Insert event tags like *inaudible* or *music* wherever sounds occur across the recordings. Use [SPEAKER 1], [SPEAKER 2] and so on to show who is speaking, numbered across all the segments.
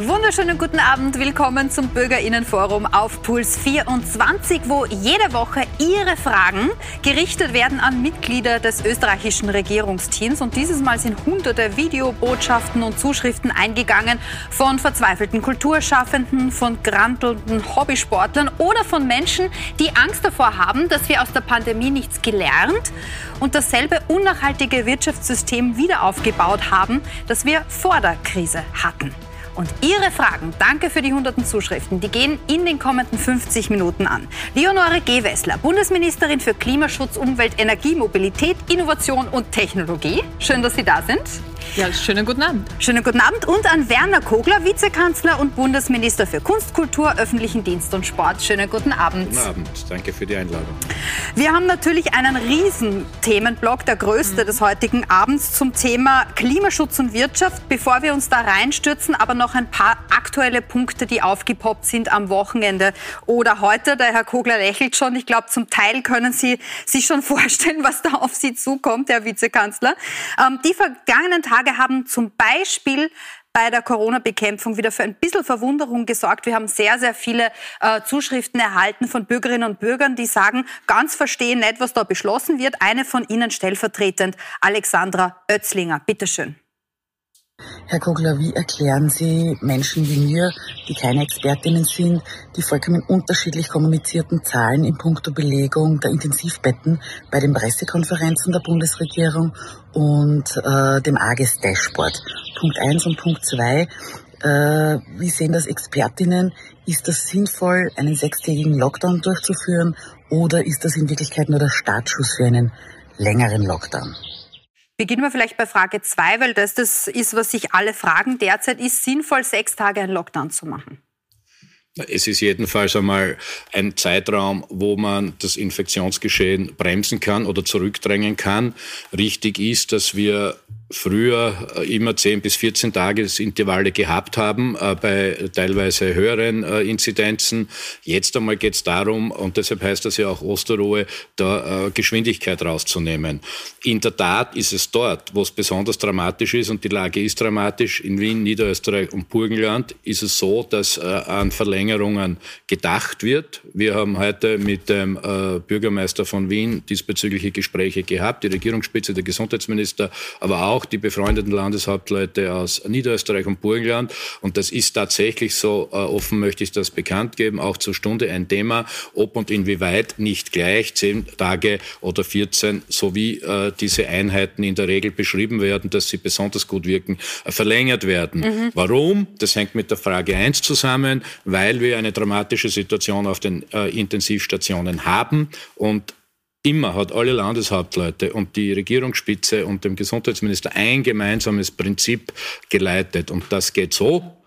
[SPEAKER 1] Wunderschönen guten Abend, willkommen zum Bürgerinnenforum auf Puls 24, wo jede Woche Ihre Fragen gerichtet werden an Mitglieder des österreichischen Regierungsteams. Und dieses Mal sind hunderte Videobotschaften und Zuschriften eingegangen von verzweifelten Kulturschaffenden, von grantelnden Hobbysportlern oder von Menschen, die Angst davor haben, dass wir aus der Pandemie nichts gelernt und dasselbe unnachhaltige Wirtschaftssystem wieder aufgebaut haben, das wir vor der Krise hatten. Und Ihre Fragen, danke für die hunderten Zuschriften, die gehen in den kommenden 50 Minuten an. Leonore Gewessler, Bundesministerin für Klimaschutz, Umwelt, Energie, Mobilität, Innovation und Technologie. Schön, dass Sie da sind.
[SPEAKER 2] Ja, schönen guten Abend.
[SPEAKER 1] Schönen guten Abend und an Werner Kogler, Vizekanzler und Bundesminister für Kunst, Kultur, öffentlichen Dienst und Sport. Schönen guten Abend.
[SPEAKER 3] Guten Abend, danke für die Einladung.
[SPEAKER 1] Wir haben natürlich einen riesen Themenblock, der größte mhm. des heutigen Abends zum Thema Klimaschutz und Wirtschaft. Bevor wir uns da reinstürzen, aber noch ein paar aktuelle Punkte, die aufgepoppt sind am Wochenende oder heute. Der Herr Kogler lächelt schon. Ich glaube, zum Teil können Sie sich schon *laughs* vorstellen, was da auf Sie zukommt, Herr Vizekanzler. Ähm, die vergangenen Tage haben zum Beispiel bei der Corona-Bekämpfung wieder für ein bisschen Verwunderung gesorgt. Wir haben sehr, sehr viele äh, Zuschriften erhalten von Bürgerinnen und Bürgern, die sagen, ganz verstehen nicht, was da beschlossen wird. Eine von Ihnen stellvertretend, Alexandra Oetzlinger. Bitte schön.
[SPEAKER 4] Herr Kogler, wie erklären Sie Menschen wie mir, die keine Expertinnen sind, die vollkommen unterschiedlich kommunizierten Zahlen in puncto Belegung der Intensivbetten bei den Pressekonferenzen der Bundesregierung und äh, dem AGES Dashboard? Punkt eins und Punkt zwei. Äh, wie sehen das Expertinnen? Ist das sinnvoll, einen sechstägigen Lockdown durchzuführen oder ist das in Wirklichkeit nur der Startschuss für einen längeren Lockdown?
[SPEAKER 1] Beginnen wir vielleicht bei Frage 2, weil das das ist, was sich alle fragen. Derzeit ist sinnvoll, sechs Tage einen Lockdown zu machen.
[SPEAKER 3] Es ist jedenfalls einmal ein Zeitraum, wo man das Infektionsgeschehen bremsen kann oder zurückdrängen kann. Richtig ist, dass wir früher äh, immer 10 bis 14 Tagesintervalle gehabt haben, äh, bei teilweise höheren äh, Inzidenzen. Jetzt einmal geht es darum, und deshalb heißt das ja auch Osterruhe, da Geschwindigkeit rauszunehmen. In der Tat ist es dort, wo es besonders dramatisch ist, und die Lage ist dramatisch, in Wien, Niederösterreich und Burgenland, ist es so, dass an Verlängerungen gedacht wird. Wir haben heute mit dem Bürgermeister von Wien diesbezügliche Gespräche gehabt, die Regierungsspitze, der Gesundheitsminister, aber auch auch die befreundeten Landeshauptleute aus Niederösterreich und Burgenland. Und das ist tatsächlich so, äh, offen möchte ich das bekannt geben, auch zur Stunde ein Thema, ob und inwieweit nicht gleich zehn Tage oder 14, so wie äh, diese Einheiten in der Regel beschrieben werden, dass sie besonders gut wirken, äh, verlängert werden. Mhm. Warum? Das hängt mit der Frage 1 zusammen, weil wir eine dramatische Situation auf den äh, Intensivstationen haben und immer hat alle Landeshauptleute und die Regierungsspitze und dem Gesundheitsminister ein gemeinsames Prinzip geleitet. Und das geht so,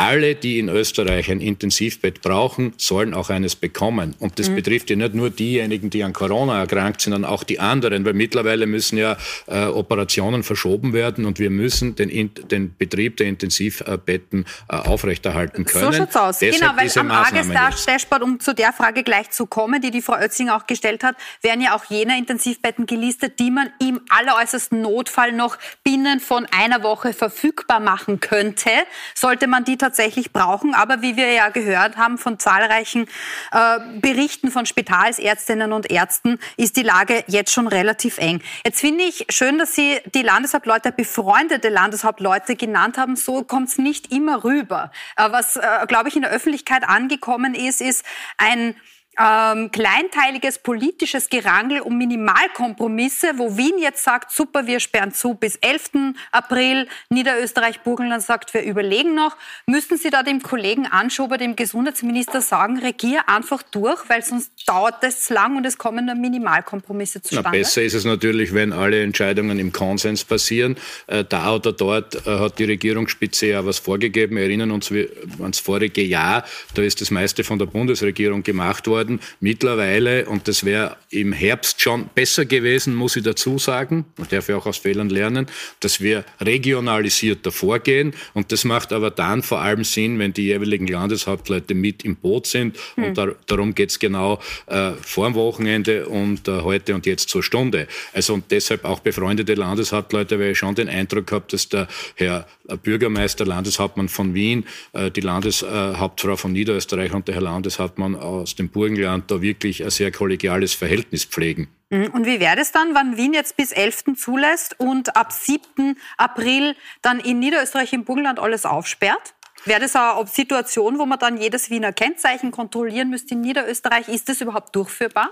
[SPEAKER 3] alle, die in Österreich ein Intensivbett brauchen, sollen auch eines bekommen. Und das mhm. betrifft ja nicht nur diejenigen, die an Corona erkrankt sind, sondern auch die anderen, weil mittlerweile müssen ja äh, Operationen verschoben werden und wir müssen den, den Betrieb der Intensivbetten äh, aufrechterhalten können.
[SPEAKER 1] So schaut's aus. Deshalb genau, weil am AGES-Dashboard, um zu der Frage gleich zu kommen, die die Frau Oetzing auch gestellt hat, werden ja auch jene Intensivbetten gelistet, die man im alleräußersten Notfall noch binnen von einer Woche verfügbar machen könnte, sollte man die tatsächlich tatsächlich brauchen. Aber wie wir ja gehört haben von zahlreichen äh, Berichten von Spitalsärztinnen und Ärzten, ist die Lage jetzt schon relativ eng. Jetzt finde ich schön, dass Sie die Landeshauptleute, befreundete Landeshauptleute genannt haben. So kommt es nicht immer rüber. Äh, was, äh, glaube ich, in der Öffentlichkeit angekommen ist, ist ein ähm, kleinteiliges politisches Gerangel um Minimalkompromisse, wo Wien jetzt sagt, super, wir sperren zu bis 11. April, Niederösterreich, Burgenland sagt, wir überlegen noch. Müssten Sie da dem Kollegen Anschober, dem Gesundheitsminister sagen, regier einfach durch, weil sonst dauert das lang und es kommen nur Minimalkompromisse zustande?
[SPEAKER 3] Na, besser ist es natürlich, wenn alle Entscheidungen im Konsens passieren. Äh, da oder dort äh, hat die Regierungsspitze ja was vorgegeben. Wir erinnern uns ans vorige Jahr, da ist das meiste von der Bundesregierung gemacht worden worden. Mittlerweile, und das wäre im Herbst schon besser gewesen, muss ich dazu sagen, man darf ja auch aus Fehlern lernen, dass wir regionalisierter vorgehen. Und das macht aber dann vor allem Sinn, wenn die jeweiligen Landeshauptleute mit im Boot sind. Hm. Und da, darum geht es genau äh, vor dem Wochenende und äh, heute und jetzt zur Stunde. Also und deshalb auch befreundete Landeshauptleute, weil ich schon den Eindruck gehabt, dass der Herr Bürgermeister, Landeshauptmann von Wien, äh, die Landeshauptfrau von Niederösterreich und der Herr Landeshauptmann aus dem Burgenland da wirklich ein sehr kollegiales Verhältnis pflegen.
[SPEAKER 1] Mhm. Und wie wäre das dann, wenn Wien jetzt bis 11. zulässt und ab 7. April dann in Niederösterreich im Burgenland alles aufsperrt? Wäre das eine Situation, wo man dann jedes Wiener Kennzeichen kontrollieren müsste in Niederösterreich? Ist das überhaupt durchführbar?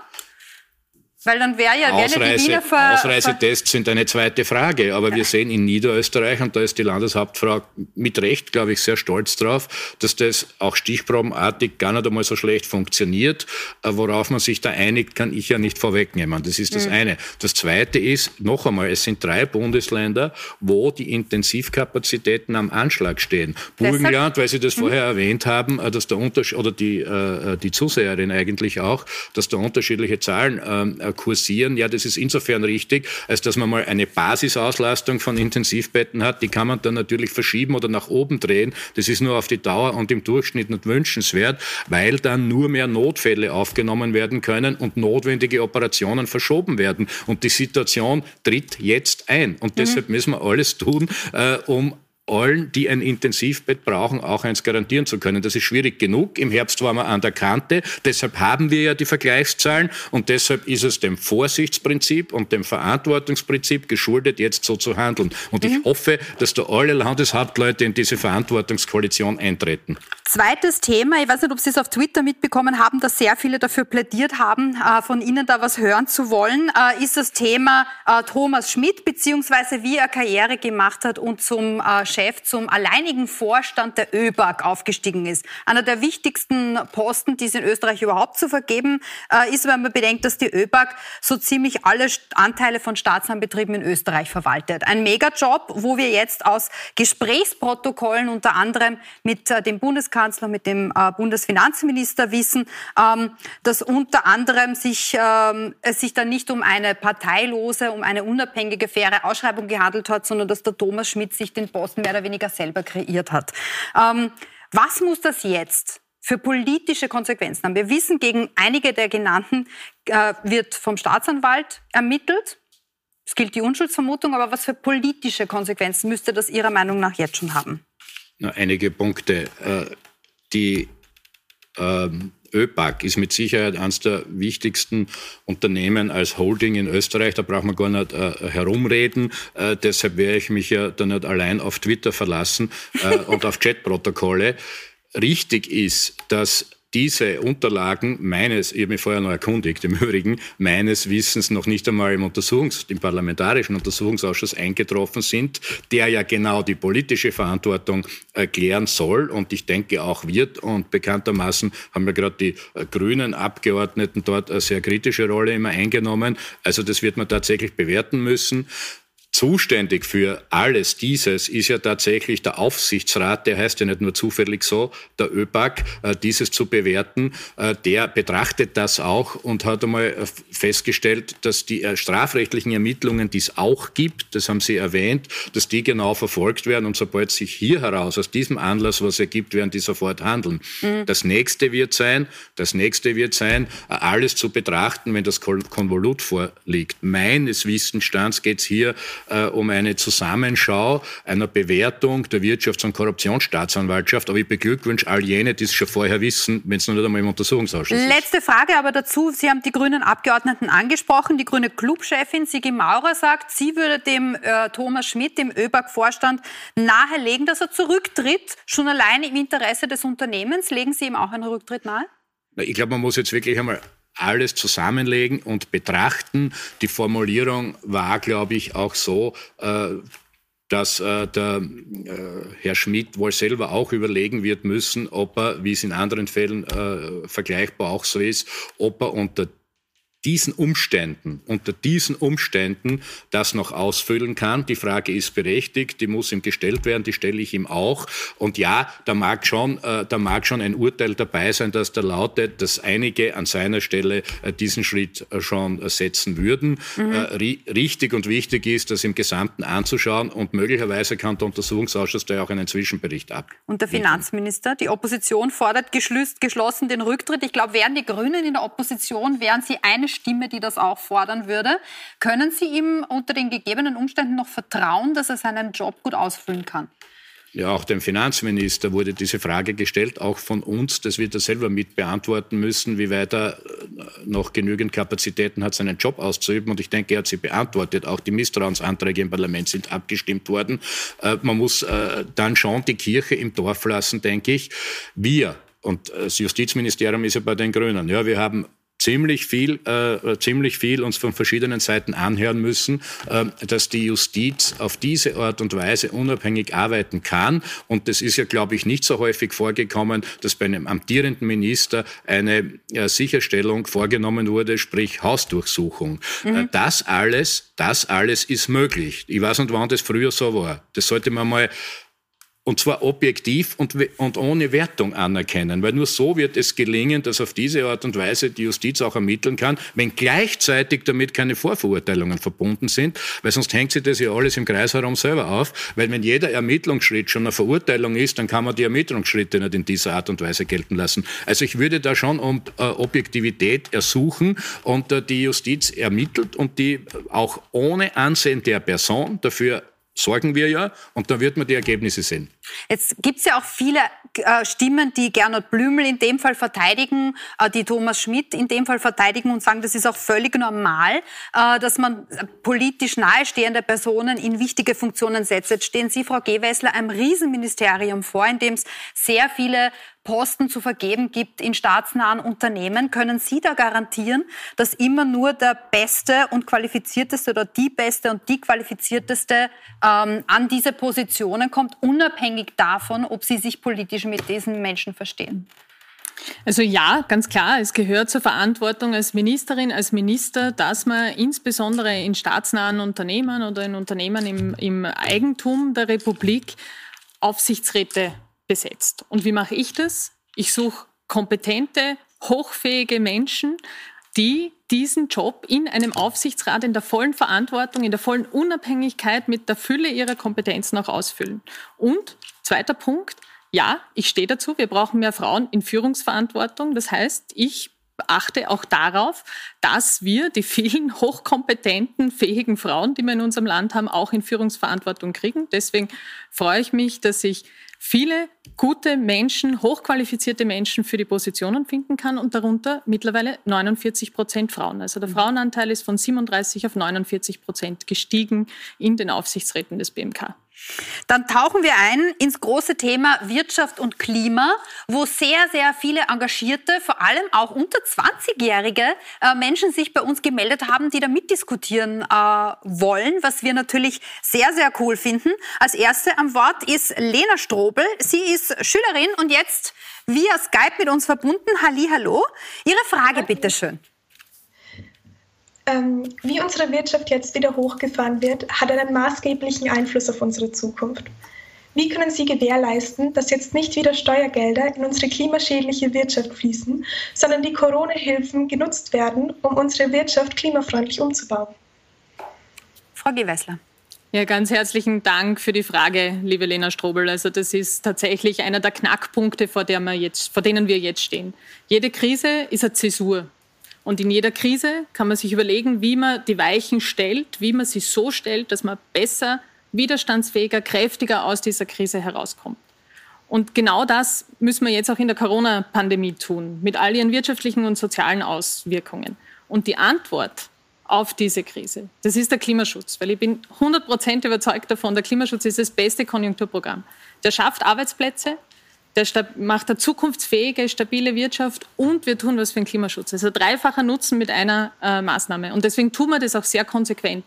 [SPEAKER 3] Weil dann wäre ja, Ausreise, ja die Wiener Ver Ausreisetests sind eine zweite Frage. Aber wir sehen in Niederösterreich, und da ist die Landeshauptfrau mit Recht, glaube ich, sehr stolz drauf, dass das auch stichprobenartig gar nicht einmal so schlecht funktioniert. Äh, worauf man sich da einigt, kann ich ja nicht vorwegnehmen. Das ist das mhm. eine. Das zweite ist, noch einmal, es sind drei Bundesländer, wo die Intensivkapazitäten am Anschlag stehen. Burgenland, weil Sie das mhm. vorher erwähnt haben, äh, dass der Unterschied, oder die, äh, die Zuseherin eigentlich auch, dass da unterschiedliche Zahlen ähm, äh, kursieren. Ja, das ist insofern richtig, als dass man mal eine Basisauslastung von Intensivbetten hat. Die kann man dann natürlich verschieben oder nach oben drehen. Das ist nur auf die Dauer und im Durchschnitt nicht wünschenswert, weil dann nur mehr Notfälle aufgenommen werden können und notwendige Operationen verschoben werden. Und die Situation tritt jetzt ein. Und mhm. deshalb müssen wir alles tun, äh, um allen, die ein Intensivbett brauchen, auch eins garantieren zu können. Das ist schwierig genug. Im Herbst waren wir an der Kante. Deshalb haben wir ja die Vergleichszahlen und deshalb ist es dem Vorsichtsprinzip und dem Verantwortungsprinzip geschuldet, jetzt so zu handeln. Und mhm. ich hoffe, dass da alle Landeshauptleute in diese Verantwortungskoalition eintreten.
[SPEAKER 1] Zweites Thema, ich weiß nicht, ob Sie es auf Twitter mitbekommen haben, dass sehr viele dafür plädiert haben, äh, von Ihnen da was hören zu wollen, äh, ist das Thema äh, Thomas Schmidt, beziehungsweise wie er Karriere gemacht hat und zum Chef, zum alleinigen Vorstand der ÖBAG aufgestiegen ist. Einer der wichtigsten Posten, die es in Österreich überhaupt zu vergeben ist, wenn man bedenkt, dass die ÖBAG so ziemlich alle Anteile von Staatsbahnbetrieben in Österreich verwaltet. Ein Megajob, wo wir jetzt aus Gesprächsprotokollen unter anderem mit dem Bundeskanzler Bundeskanzler, mit dem äh, Bundesfinanzminister wissen, ähm, dass unter anderem sich, ähm, es sich dann nicht um eine parteilose, um eine unabhängige, faire Ausschreibung gehandelt hat, sondern dass der Thomas Schmidt sich den Posten mehr oder weniger selber kreiert hat. Ähm, was muss das jetzt für politische Konsequenzen haben? Wir wissen, gegen einige der genannten äh, wird vom Staatsanwalt ermittelt. Es gilt die Unschuldsvermutung, aber was für politische Konsequenzen müsste das Ihrer Meinung nach jetzt schon haben?
[SPEAKER 3] Na, einige Punkte. Äh, die ähm, ÖPAC ist mit Sicherheit eines der wichtigsten Unternehmen als Holding in Österreich. Da braucht man gar nicht äh, herumreden. Äh, deshalb werde ich mich ja da nicht allein auf Twitter verlassen äh, und auf *laughs* Chatprotokolle. Richtig ist, dass diese Unterlagen meines, ich habe mich vorher noch erkundigt, im Übrigen, meines Wissens noch nicht einmal im, Untersuchungs-, im parlamentarischen Untersuchungsausschuss eingetroffen sind, der ja genau die politische Verantwortung erklären soll und ich denke auch wird. Und bekanntermaßen haben wir gerade die grünen Abgeordneten dort eine sehr kritische Rolle immer eingenommen. Also das wird man tatsächlich bewerten müssen. Zuständig für alles dieses ist ja tatsächlich der Aufsichtsrat, der heißt ja nicht nur zufällig so, der ÖPAC, äh, dieses zu bewerten. Äh, der betrachtet das auch und hat einmal äh, festgestellt, dass die strafrechtlichen Ermittlungen, die es auch gibt, das haben Sie erwähnt, dass die genau verfolgt werden und sobald sich hier heraus aus diesem Anlass was ergibt, werden die sofort handeln. Mhm. Das nächste wird sein, das nächste wird sein, alles zu betrachten, wenn das Konvolut vorliegt. Meines Wissensstands geht es hier äh, um eine Zusammenschau einer Bewertung der Wirtschafts- und Korruptionsstaatsanwaltschaft. Aber ich beglückwünsche all jene, die es schon vorher wissen, wenn es noch nicht einmal im Untersuchungsausschuss
[SPEAKER 1] ist. Letzte Frage aber dazu. Sie haben die grünen Abgeordneten angesprochen. Die grüne Clubchefin Sigi Maurer sagt, sie würde dem äh, Thomas Schmidt, dem ÖBAG-Vorstand, nahelegen, dass er zurücktritt, schon allein im Interesse des Unternehmens. Legen Sie ihm auch einen Rücktritt nahe?
[SPEAKER 3] Ich glaube, man muss jetzt wirklich einmal alles zusammenlegen und betrachten. Die Formulierung war, glaube ich, auch so, äh, dass äh, der äh, Herr Schmidt wohl selber auch überlegen wird müssen, ob er, wie es in anderen Fällen vergleichbar auch so ist, ob er unter diesen Umständen, unter diesen Umständen das noch ausfüllen kann. Die Frage ist berechtigt, die muss ihm gestellt werden, die stelle ich ihm auch. Und ja, da mag schon, äh, da mag schon ein Urteil dabei sein, dass da lautet, dass einige an seiner Stelle äh, diesen Schritt äh, schon setzen würden. Mhm. Äh, richtig und wichtig ist, das im Gesamten anzuschauen und möglicherweise kann der Untersuchungsausschuss da auch einen Zwischenbericht ab.
[SPEAKER 1] Und der Finanzminister, die Opposition fordert geschlossen den Rücktritt. Ich glaube, wären die Grünen in der Opposition, wären sie eine Stimme, die das auch fordern würde. Können Sie ihm unter den gegebenen Umständen noch vertrauen, dass er seinen Job gut ausfüllen kann?
[SPEAKER 3] Ja, auch dem Finanzminister wurde diese Frage gestellt, auch von uns. Das wird er selber mit beantworten müssen, wie weit er äh, noch genügend Kapazitäten hat, seinen Job auszuüben. Und ich denke, er hat sie beantwortet. Auch die Misstrauensanträge im Parlament sind abgestimmt worden. Äh, man muss äh, dann schon die Kirche im Dorf lassen, denke ich. Wir und das Justizministerium ist ja bei den Grünen. Ja, wir haben ziemlich viel, äh, ziemlich viel uns von verschiedenen Seiten anhören müssen, äh, dass die Justiz auf diese Art und Weise unabhängig arbeiten kann. Und das ist ja, glaube ich, nicht so häufig vorgekommen, dass bei einem amtierenden Minister eine äh, Sicherstellung vorgenommen wurde, sprich Hausdurchsuchung. Mhm. Äh, das alles, das alles ist möglich. Ich weiß nicht, wann das früher so war. Das sollte man mal und zwar objektiv und, und ohne Wertung anerkennen, weil nur so wird es gelingen, dass auf diese Art und Weise die Justiz auch ermitteln kann, wenn gleichzeitig damit keine Vorverurteilungen verbunden sind, weil sonst hängt sich das ja alles im Kreis herum selber auf, weil wenn jeder Ermittlungsschritt schon eine Verurteilung ist, dann kann man die Ermittlungsschritte nicht in dieser Art und Weise gelten lassen. Also ich würde da schon um äh, Objektivität ersuchen und äh, die Justiz ermittelt und die auch ohne Ansehen der Person dafür sorgen wir ja und dann wird man die Ergebnisse sehen.
[SPEAKER 1] Jetzt gibt es ja auch viele äh, Stimmen, die Gernot Blümel in dem Fall verteidigen, äh, die Thomas Schmidt in dem Fall verteidigen und sagen, das ist auch völlig normal, äh, dass man politisch nahestehende Personen in wichtige Funktionen setzt. Jetzt stehen Sie, Frau Gewessler, einem Riesenministerium vor, in dem es sehr viele Posten zu vergeben gibt in staatsnahen Unternehmen. Können Sie da garantieren, dass immer nur der Beste und Qualifizierteste oder die Beste und die Qualifizierteste ähm, an diese Positionen kommt, unabhängig davon, ob Sie sich politisch mit diesen Menschen verstehen?
[SPEAKER 2] Also ja, ganz klar, es gehört zur Verantwortung als Ministerin, als Minister, dass man insbesondere in staatsnahen Unternehmen oder in Unternehmen im, im Eigentum der Republik Aufsichtsräte besetzt. Und wie mache ich das? Ich suche kompetente, hochfähige Menschen, die diesen Job in einem Aufsichtsrat in der vollen Verantwortung, in der vollen Unabhängigkeit mit der Fülle ihrer Kompetenzen auch ausfüllen. Und zweiter Punkt, ja, ich stehe dazu, wir brauchen mehr Frauen in Führungsverantwortung. Das heißt, ich achte auch darauf, dass wir die vielen *laughs* hochkompetenten, fähigen Frauen, die wir in unserem Land haben, auch in Führungsverantwortung kriegen. Deswegen freue ich mich, dass ich viele gute Menschen, hochqualifizierte Menschen für die Positionen finden kann und darunter mittlerweile 49 Prozent Frauen. Also der mhm. Frauenanteil ist von 37 auf 49 Prozent gestiegen in den Aufsichtsräten des BMK.
[SPEAKER 1] Dann tauchen wir ein ins große Thema Wirtschaft und Klima, wo sehr, sehr viele engagierte, vor allem auch unter 20-jährige äh, Menschen sich bei uns gemeldet haben, die da mitdiskutieren äh, wollen, was wir natürlich sehr, sehr cool finden. Als erste am Wort ist Lena Strobel. Sie ist Schülerin und jetzt via Skype mit uns verbunden. Halli, hallo. Ihre Frage, bitteschön.
[SPEAKER 5] Ähm, wie unsere Wirtschaft jetzt wieder hochgefahren wird, hat einen maßgeblichen Einfluss auf unsere Zukunft. Wie können Sie gewährleisten, dass jetzt nicht wieder Steuergelder in unsere klimaschädliche Wirtschaft fließen, sondern die Corona-Hilfen genutzt werden, um unsere Wirtschaft klimafreundlich umzubauen?
[SPEAKER 1] Frau Gewessler.
[SPEAKER 2] Ja, ganz herzlichen Dank für die Frage, liebe Lena Strobel. Also das ist tatsächlich einer der Knackpunkte, vor, der wir jetzt, vor denen wir jetzt stehen. Jede Krise ist eine Zäsur. Und in jeder Krise kann man sich überlegen, wie man die Weichen stellt, wie man sie so stellt, dass man besser, widerstandsfähiger, kräftiger aus dieser Krise herauskommt. Und genau das müssen wir jetzt auch in der Corona-Pandemie tun, mit all ihren wirtschaftlichen und sozialen Auswirkungen. Und die Antwort auf diese Krise, das ist der Klimaschutz, weil ich bin 100 Prozent überzeugt davon, der Klimaschutz ist das beste Konjunkturprogramm. Der schafft Arbeitsplätze, der macht eine zukunftsfähige, stabile Wirtschaft und wir tun was für den Klimaschutz. Also dreifacher Nutzen mit einer äh, Maßnahme. Und deswegen tun wir das auch sehr konsequent.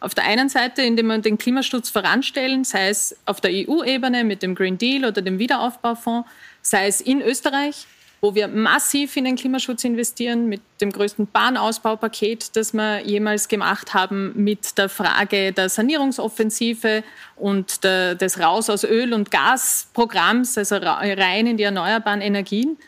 [SPEAKER 2] Auf der einen Seite, indem wir den Klimaschutz voranstellen, sei es auf der EU-Ebene mit dem Green Deal oder dem Wiederaufbaufonds, sei es in Österreich wo wir massiv in den Klimaschutz investieren, mit dem größten Bahnausbaupaket, das wir jemals gemacht haben, mit der Frage der Sanierungsoffensive und der, des Raus aus Öl- und Gasprogramms, also rein in die erneuerbaren Energien.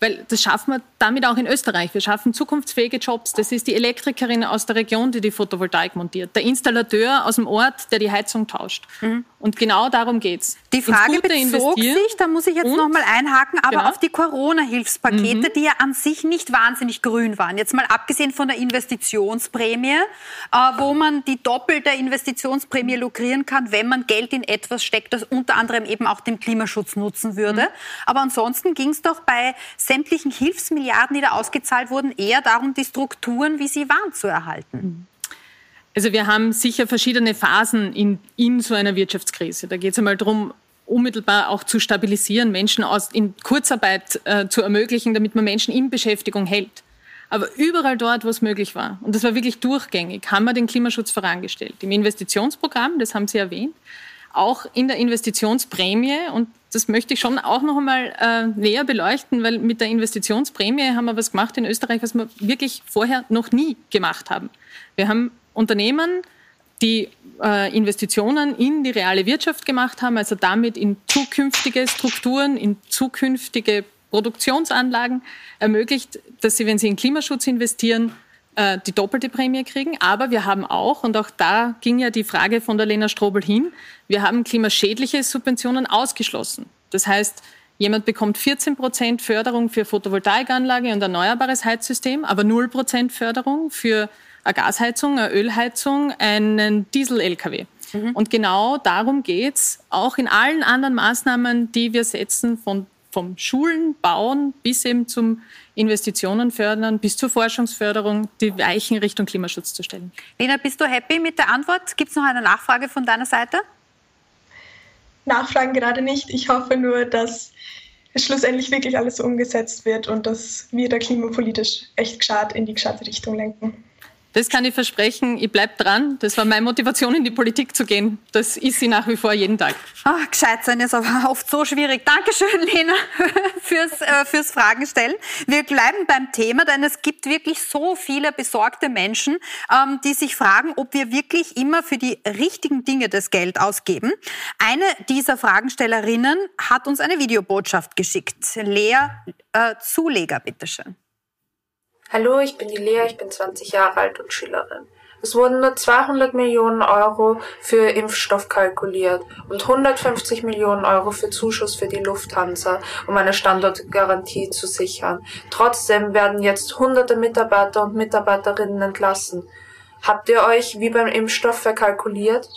[SPEAKER 2] Weil das schaffen wir damit auch in Österreich. Wir schaffen zukunftsfähige Jobs. Das ist die Elektrikerin aus der Region, die die Photovoltaik montiert. Der Installateur aus dem Ort, der die Heizung tauscht. Mhm. Und genau darum geht's.
[SPEAKER 1] Die Frage bezog sich, da muss ich jetzt noch mal einhaken, aber genau. auf die Corona-Hilfspakete, mhm. die ja an sich nicht wahnsinnig grün waren. Jetzt mal abgesehen von der Investitionsprämie, äh, wo man die doppelte Investitionsprämie lukrieren kann, wenn man Geld in etwas steckt, das unter anderem eben auch dem Klimaschutz nutzen würde. Mhm. Aber ansonsten ging es doch bei sämtlichen Hilfsmilliarden, die da ausgezahlt wurden, eher darum, die Strukturen, wie sie waren, zu erhalten.
[SPEAKER 2] Also wir haben sicher verschiedene Phasen in, in so einer Wirtschaftskrise. Da geht es einmal darum, unmittelbar auch zu stabilisieren, Menschen aus, in Kurzarbeit äh, zu ermöglichen, damit man Menschen in Beschäftigung hält. Aber überall dort, wo es möglich war, und das war wirklich durchgängig, haben wir den Klimaschutz vorangestellt. Im Investitionsprogramm, das haben Sie erwähnt, auch in der Investitionsprämie. Und das möchte ich schon auch noch einmal äh, näher beleuchten, weil mit der Investitionsprämie haben wir was gemacht in Österreich, was wir wirklich vorher noch nie gemacht haben. Wir haben Unternehmen, die äh, Investitionen in die reale Wirtschaft gemacht haben, also damit in zukünftige Strukturen, in zukünftige Produktionsanlagen ermöglicht, dass sie, wenn sie in Klimaschutz investieren, äh, die doppelte Prämie kriegen. Aber wir haben auch, und auch da ging ja die Frage von der Lena Strobel hin, wir haben klimaschädliche Subventionen ausgeschlossen. Das heißt, jemand bekommt 14 Prozent Förderung für Photovoltaikanlage und erneuerbares Heizsystem, aber 0 Prozent Förderung für eine Gasheizung, eine Ölheizung, einen Diesel-Lkw. Mhm. Und genau darum geht es auch in allen anderen Maßnahmen, die wir setzen, von, vom Schulen, Bauen bis eben zum Investitionen fördern, bis zur Forschungsförderung, die Weichen Richtung Klimaschutz zu stellen.
[SPEAKER 1] Lena, bist du happy mit der Antwort? Gibt es noch eine Nachfrage von deiner Seite?
[SPEAKER 5] Nachfragen gerade nicht. Ich hoffe nur, dass es schlussendlich wirklich alles umgesetzt wird und dass wir da klimapolitisch echt gescheit in die gescheite Richtung lenken.
[SPEAKER 2] Das kann ich versprechen. Ich bleibe dran. Das war meine Motivation, in die Politik zu gehen. Das ist sie nach wie vor jeden Tag.
[SPEAKER 1] Ach, gescheit sein ist aber oft so schwierig. Dankeschön, Lena, *laughs* fürs, äh, fürs Fragen stellen. Wir bleiben beim Thema, denn es gibt wirklich so viele besorgte Menschen, ähm, die sich fragen, ob wir wirklich immer für die richtigen Dinge das Geld ausgeben. Eine dieser Fragenstellerinnen hat uns eine Videobotschaft geschickt. Lea äh, Zuleger, bitteschön.
[SPEAKER 6] Hallo, ich bin die Lea, ich bin 20 Jahre alt und Schülerin. Es wurden nur 200 Millionen Euro für Impfstoff kalkuliert und 150 Millionen Euro für Zuschuss für die Lufthansa, um eine Standortgarantie zu sichern. Trotzdem werden jetzt hunderte Mitarbeiter und Mitarbeiterinnen entlassen. Habt ihr euch wie beim Impfstoff verkalkuliert?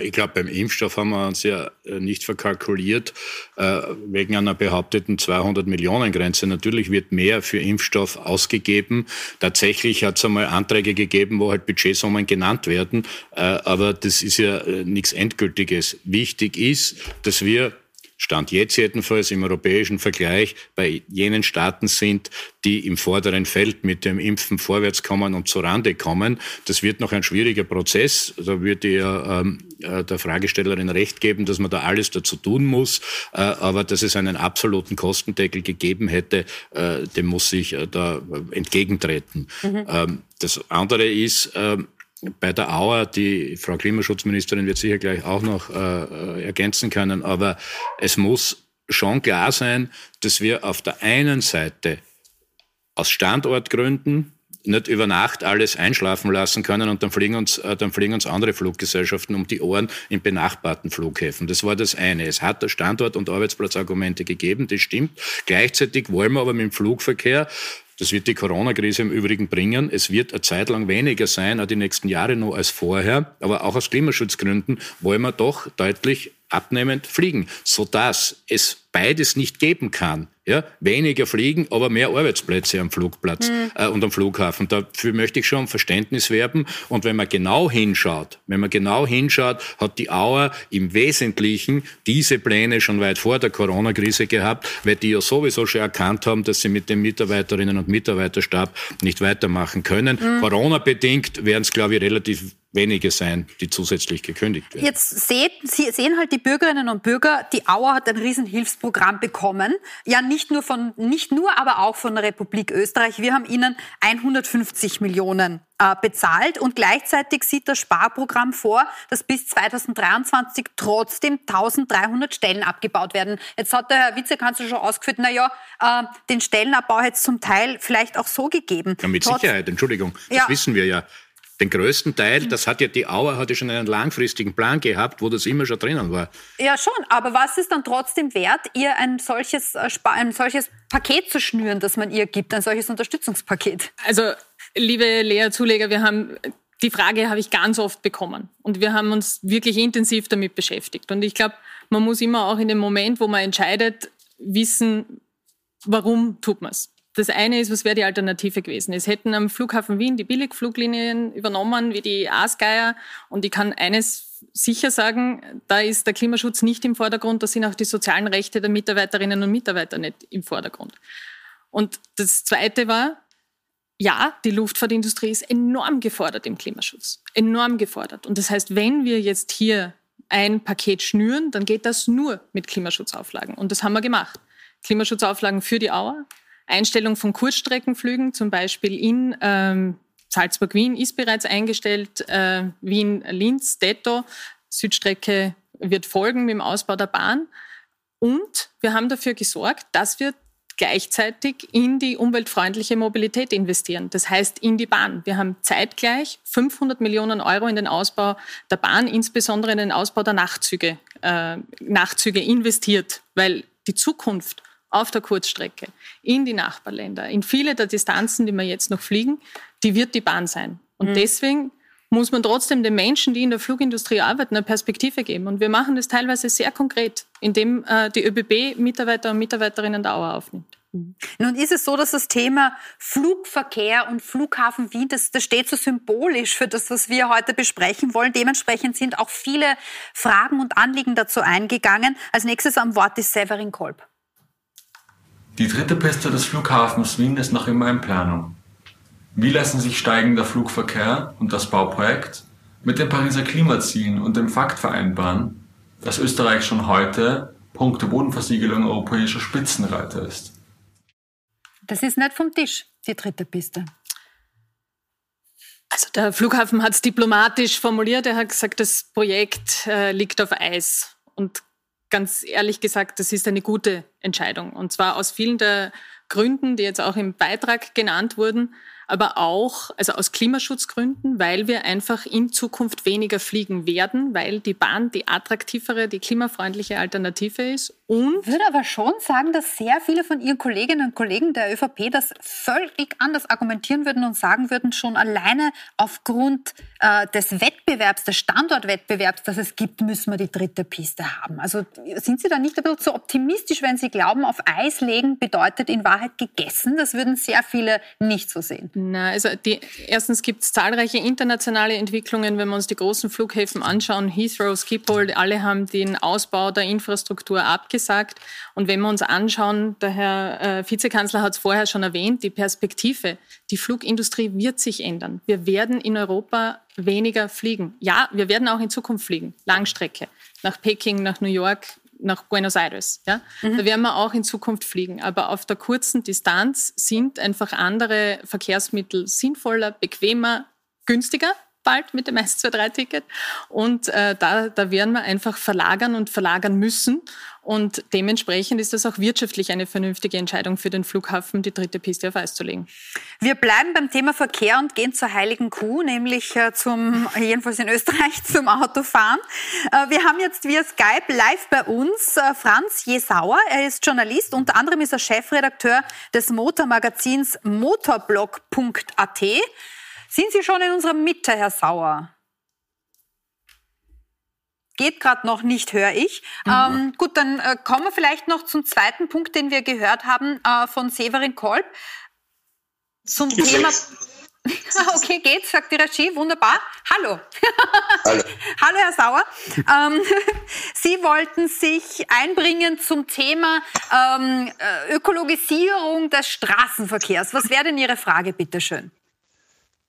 [SPEAKER 3] Ich glaube, beim Impfstoff haben wir uns ja äh, nicht verkalkuliert äh, wegen einer behaupteten 200 Millionen Grenze. Natürlich wird mehr für Impfstoff ausgegeben. Tatsächlich hat es einmal Anträge gegeben, wo halt Budgetsummen genannt werden. Äh, aber das ist ja äh, nichts Endgültiges. Wichtig ist, dass wir Stand jetzt jedenfalls im europäischen Vergleich bei jenen Staaten sind, die im vorderen Feld mit dem Impfen vorwärts kommen und zurande kommen. Das wird noch ein schwieriger Prozess. Da würde ja ähm, äh, der Fragestellerin recht geben, dass man da alles dazu tun muss. Äh, aber dass es einen absoluten Kostendeckel gegeben hätte, äh, dem muss ich da entgegentreten. Mhm. Ähm, das andere ist, ähm, bei der Auer, die Frau Klimaschutzministerin wird sicher gleich auch noch ergänzen können, aber es muss schon klar sein, dass wir auf der einen Seite aus Standortgründen nicht über Nacht alles einschlafen lassen können und dann fliegen uns, äh, dann fliegen uns andere Fluggesellschaften um die Ohren in benachbarten Flughäfen. Das war das eine. Es hat Standort- und Arbeitsplatzargumente gegeben, das stimmt. Gleichzeitig wollen wir aber mit dem Flugverkehr das wird die Corona-Krise im Übrigen bringen. Es wird eine Zeit lang weniger sein, auch die nächsten Jahre noch als vorher. Aber auch aus Klimaschutzgründen wollen wir doch deutlich abnehmend fliegen, sodass es beides nicht geben kann. Ja, weniger fliegen, aber mehr Arbeitsplätze am Flugplatz mhm. äh, und am Flughafen. Dafür möchte ich schon Verständnis werben. Und wenn man genau hinschaut, wenn man genau hinschaut, hat die Auer im Wesentlichen diese Pläne schon weit vor der Corona-Krise gehabt, weil die ja sowieso schon erkannt haben, dass sie mit dem Mitarbeiterinnen und Mitarbeiterstab nicht weitermachen können. Mhm. Corona-bedingt werden es, glaube ich, relativ wenige sein, die zusätzlich gekündigt werden.
[SPEAKER 1] Jetzt sehen, Sie sehen halt die Bürgerinnen und Bürger, die Auer hat ein Riesenhilfsprogramm bekommen. Ja, nicht nur von, nicht nur, aber auch von der Republik Österreich. Wir haben ihnen 150 Millionen äh, bezahlt und gleichzeitig sieht das Sparprogramm vor, dass bis 2023 trotzdem 1300 Stellen abgebaut werden. Jetzt hat der Herr Vizekanzler schon ausgeführt, na ja, äh, den Stellenabbau hätte es zum Teil vielleicht auch so gegeben.
[SPEAKER 3] Ja, mit Trotz Sicherheit, Entschuldigung, das ja. wissen wir ja. Den größten Teil, das hat ja die Auer, hat ja schon einen langfristigen Plan gehabt, wo das immer schon drinnen war.
[SPEAKER 1] Ja, schon. Aber was ist dann trotzdem wert, ihr ein solches, äh, ein solches Paket zu schnüren, das man ihr gibt, ein solches Unterstützungspaket?
[SPEAKER 2] Also, liebe Lea-Zuleger, wir haben die Frage habe ich ganz oft bekommen. Und wir haben uns wirklich intensiv damit beschäftigt. Und ich glaube, man muss immer auch in dem Moment, wo man entscheidet, wissen, warum tut man es. Das eine ist, was wäre die Alternative gewesen? Es hätten am Flughafen Wien die Billigfluglinien übernommen, wie die Aasgeier. Und ich kann eines sicher sagen, da ist der Klimaschutz nicht im Vordergrund, da sind auch die sozialen Rechte der Mitarbeiterinnen und Mitarbeiter nicht im Vordergrund. Und das Zweite war, ja, die Luftfahrtindustrie ist enorm gefordert im Klimaschutz. Enorm gefordert. Und das heißt, wenn wir jetzt hier ein Paket schnüren, dann geht das nur mit Klimaschutzauflagen. Und das haben wir gemacht. Klimaschutzauflagen für die Auer, Einstellung von Kurzstreckenflügen, zum Beispiel in ähm, Salzburg-Wien ist bereits eingestellt, äh, Wien-Linz, Detto, Südstrecke wird folgen mit dem Ausbau der Bahn. Und wir haben dafür gesorgt, dass wir gleichzeitig in die umweltfreundliche Mobilität investieren. Das heißt in die Bahn. Wir haben zeitgleich 500 Millionen Euro in den Ausbau der Bahn, insbesondere in den Ausbau der Nachtzüge, äh, Nachtzüge investiert, weil die Zukunft auf der Kurzstrecke, in die Nachbarländer, in viele der Distanzen, die wir jetzt noch fliegen, die wird die Bahn sein. Und mhm. deswegen muss man trotzdem den Menschen, die in der Flugindustrie arbeiten, eine Perspektive geben. Und wir machen das teilweise sehr konkret, indem äh, die ÖBB Mitarbeiter und Mitarbeiterinnen Dauer aufnimmt.
[SPEAKER 1] Nun ist es so, dass das Thema Flugverkehr und Flughafen Wien, das, das steht so symbolisch für das, was wir heute besprechen wollen. Dementsprechend sind auch viele Fragen und Anliegen dazu eingegangen. Als nächstes am Wort ist Severin Kolb.
[SPEAKER 7] Die dritte Piste des Flughafens Wien ist noch immer in Planung. Wie lassen sich steigender Flugverkehr und das Bauprojekt mit den Pariser Klimazielen und dem Fakt vereinbaren, dass Österreich schon heute punkto Bodenversiegelung europäischer Spitzenreiter ist?
[SPEAKER 1] Das ist nicht vom Tisch, die dritte Piste.
[SPEAKER 2] Also der Flughafen hat es diplomatisch formuliert. Er hat gesagt, das Projekt äh, liegt auf Eis. Und ganz ehrlich gesagt, das ist eine gute Entscheidung. Und zwar aus vielen der Gründen, die jetzt auch im Beitrag genannt wurden aber auch also aus Klimaschutzgründen, weil wir einfach in Zukunft weniger fliegen werden, weil die Bahn die attraktivere, die klimafreundliche Alternative ist.
[SPEAKER 1] Und ich würde aber schon sagen, dass sehr viele von Ihren Kolleginnen und Kollegen der ÖVP das völlig anders argumentieren würden und sagen würden, schon alleine aufgrund äh, des Wettbewerbs, des Standortwettbewerbs, das es gibt, müssen wir die dritte Piste haben. Also sind Sie da nicht ein bisschen zu optimistisch, wenn Sie glauben, auf Eis legen bedeutet in Wahrheit gegessen? Das würden sehr viele nicht so sehen.
[SPEAKER 2] Na, also die, erstens gibt es zahlreiche internationale Entwicklungen, wenn wir uns die großen Flughäfen anschauen. Heathrow, Schiphol, alle haben den Ausbau der Infrastruktur abgesagt. Und wenn wir uns anschauen, der Herr äh, Vizekanzler hat es vorher schon erwähnt, die Perspektive, die Flugindustrie wird sich ändern. Wir werden in Europa weniger fliegen. Ja, wir werden auch in Zukunft fliegen, Langstrecke, nach Peking, nach New York, nach Buenos Aires. Ja? Mhm. Da werden wir auch in Zukunft fliegen. Aber auf der kurzen Distanz sind einfach andere Verkehrsmittel sinnvoller, bequemer, günstiger bald mit dem S23-Ticket. Und äh, da, da werden wir einfach verlagern und verlagern müssen. Und dementsprechend ist das auch wirtschaftlich eine vernünftige Entscheidung für den Flughafen, die dritte Piste auf Eis zu legen.
[SPEAKER 1] Wir bleiben beim Thema Verkehr und gehen zur Heiligen Kuh, nämlich äh, zum, jedenfalls in Österreich, *laughs* zum Autofahren. Äh, wir haben jetzt via Skype live bei uns äh, Franz Jesauer. Er ist Journalist, unter anderem ist er Chefredakteur des Motormagazins motorblog.at. Sind Sie schon in unserer Mitte, Herr Sauer? geht gerade noch nicht, höre ich. Mhm. Ähm, gut, dann äh, kommen wir vielleicht noch zum zweiten Punkt, den wir gehört haben äh, von Severin Kolb. Zum geht Thema. *laughs* okay, geht, sagt die Regie, wunderbar. Hallo. Hallo. *laughs* Hallo, Herr Sauer. Ähm, *laughs* Sie wollten sich einbringen zum Thema ähm, äh, Ökologisierung des Straßenverkehrs. Was wäre denn Ihre Frage, bitteschön?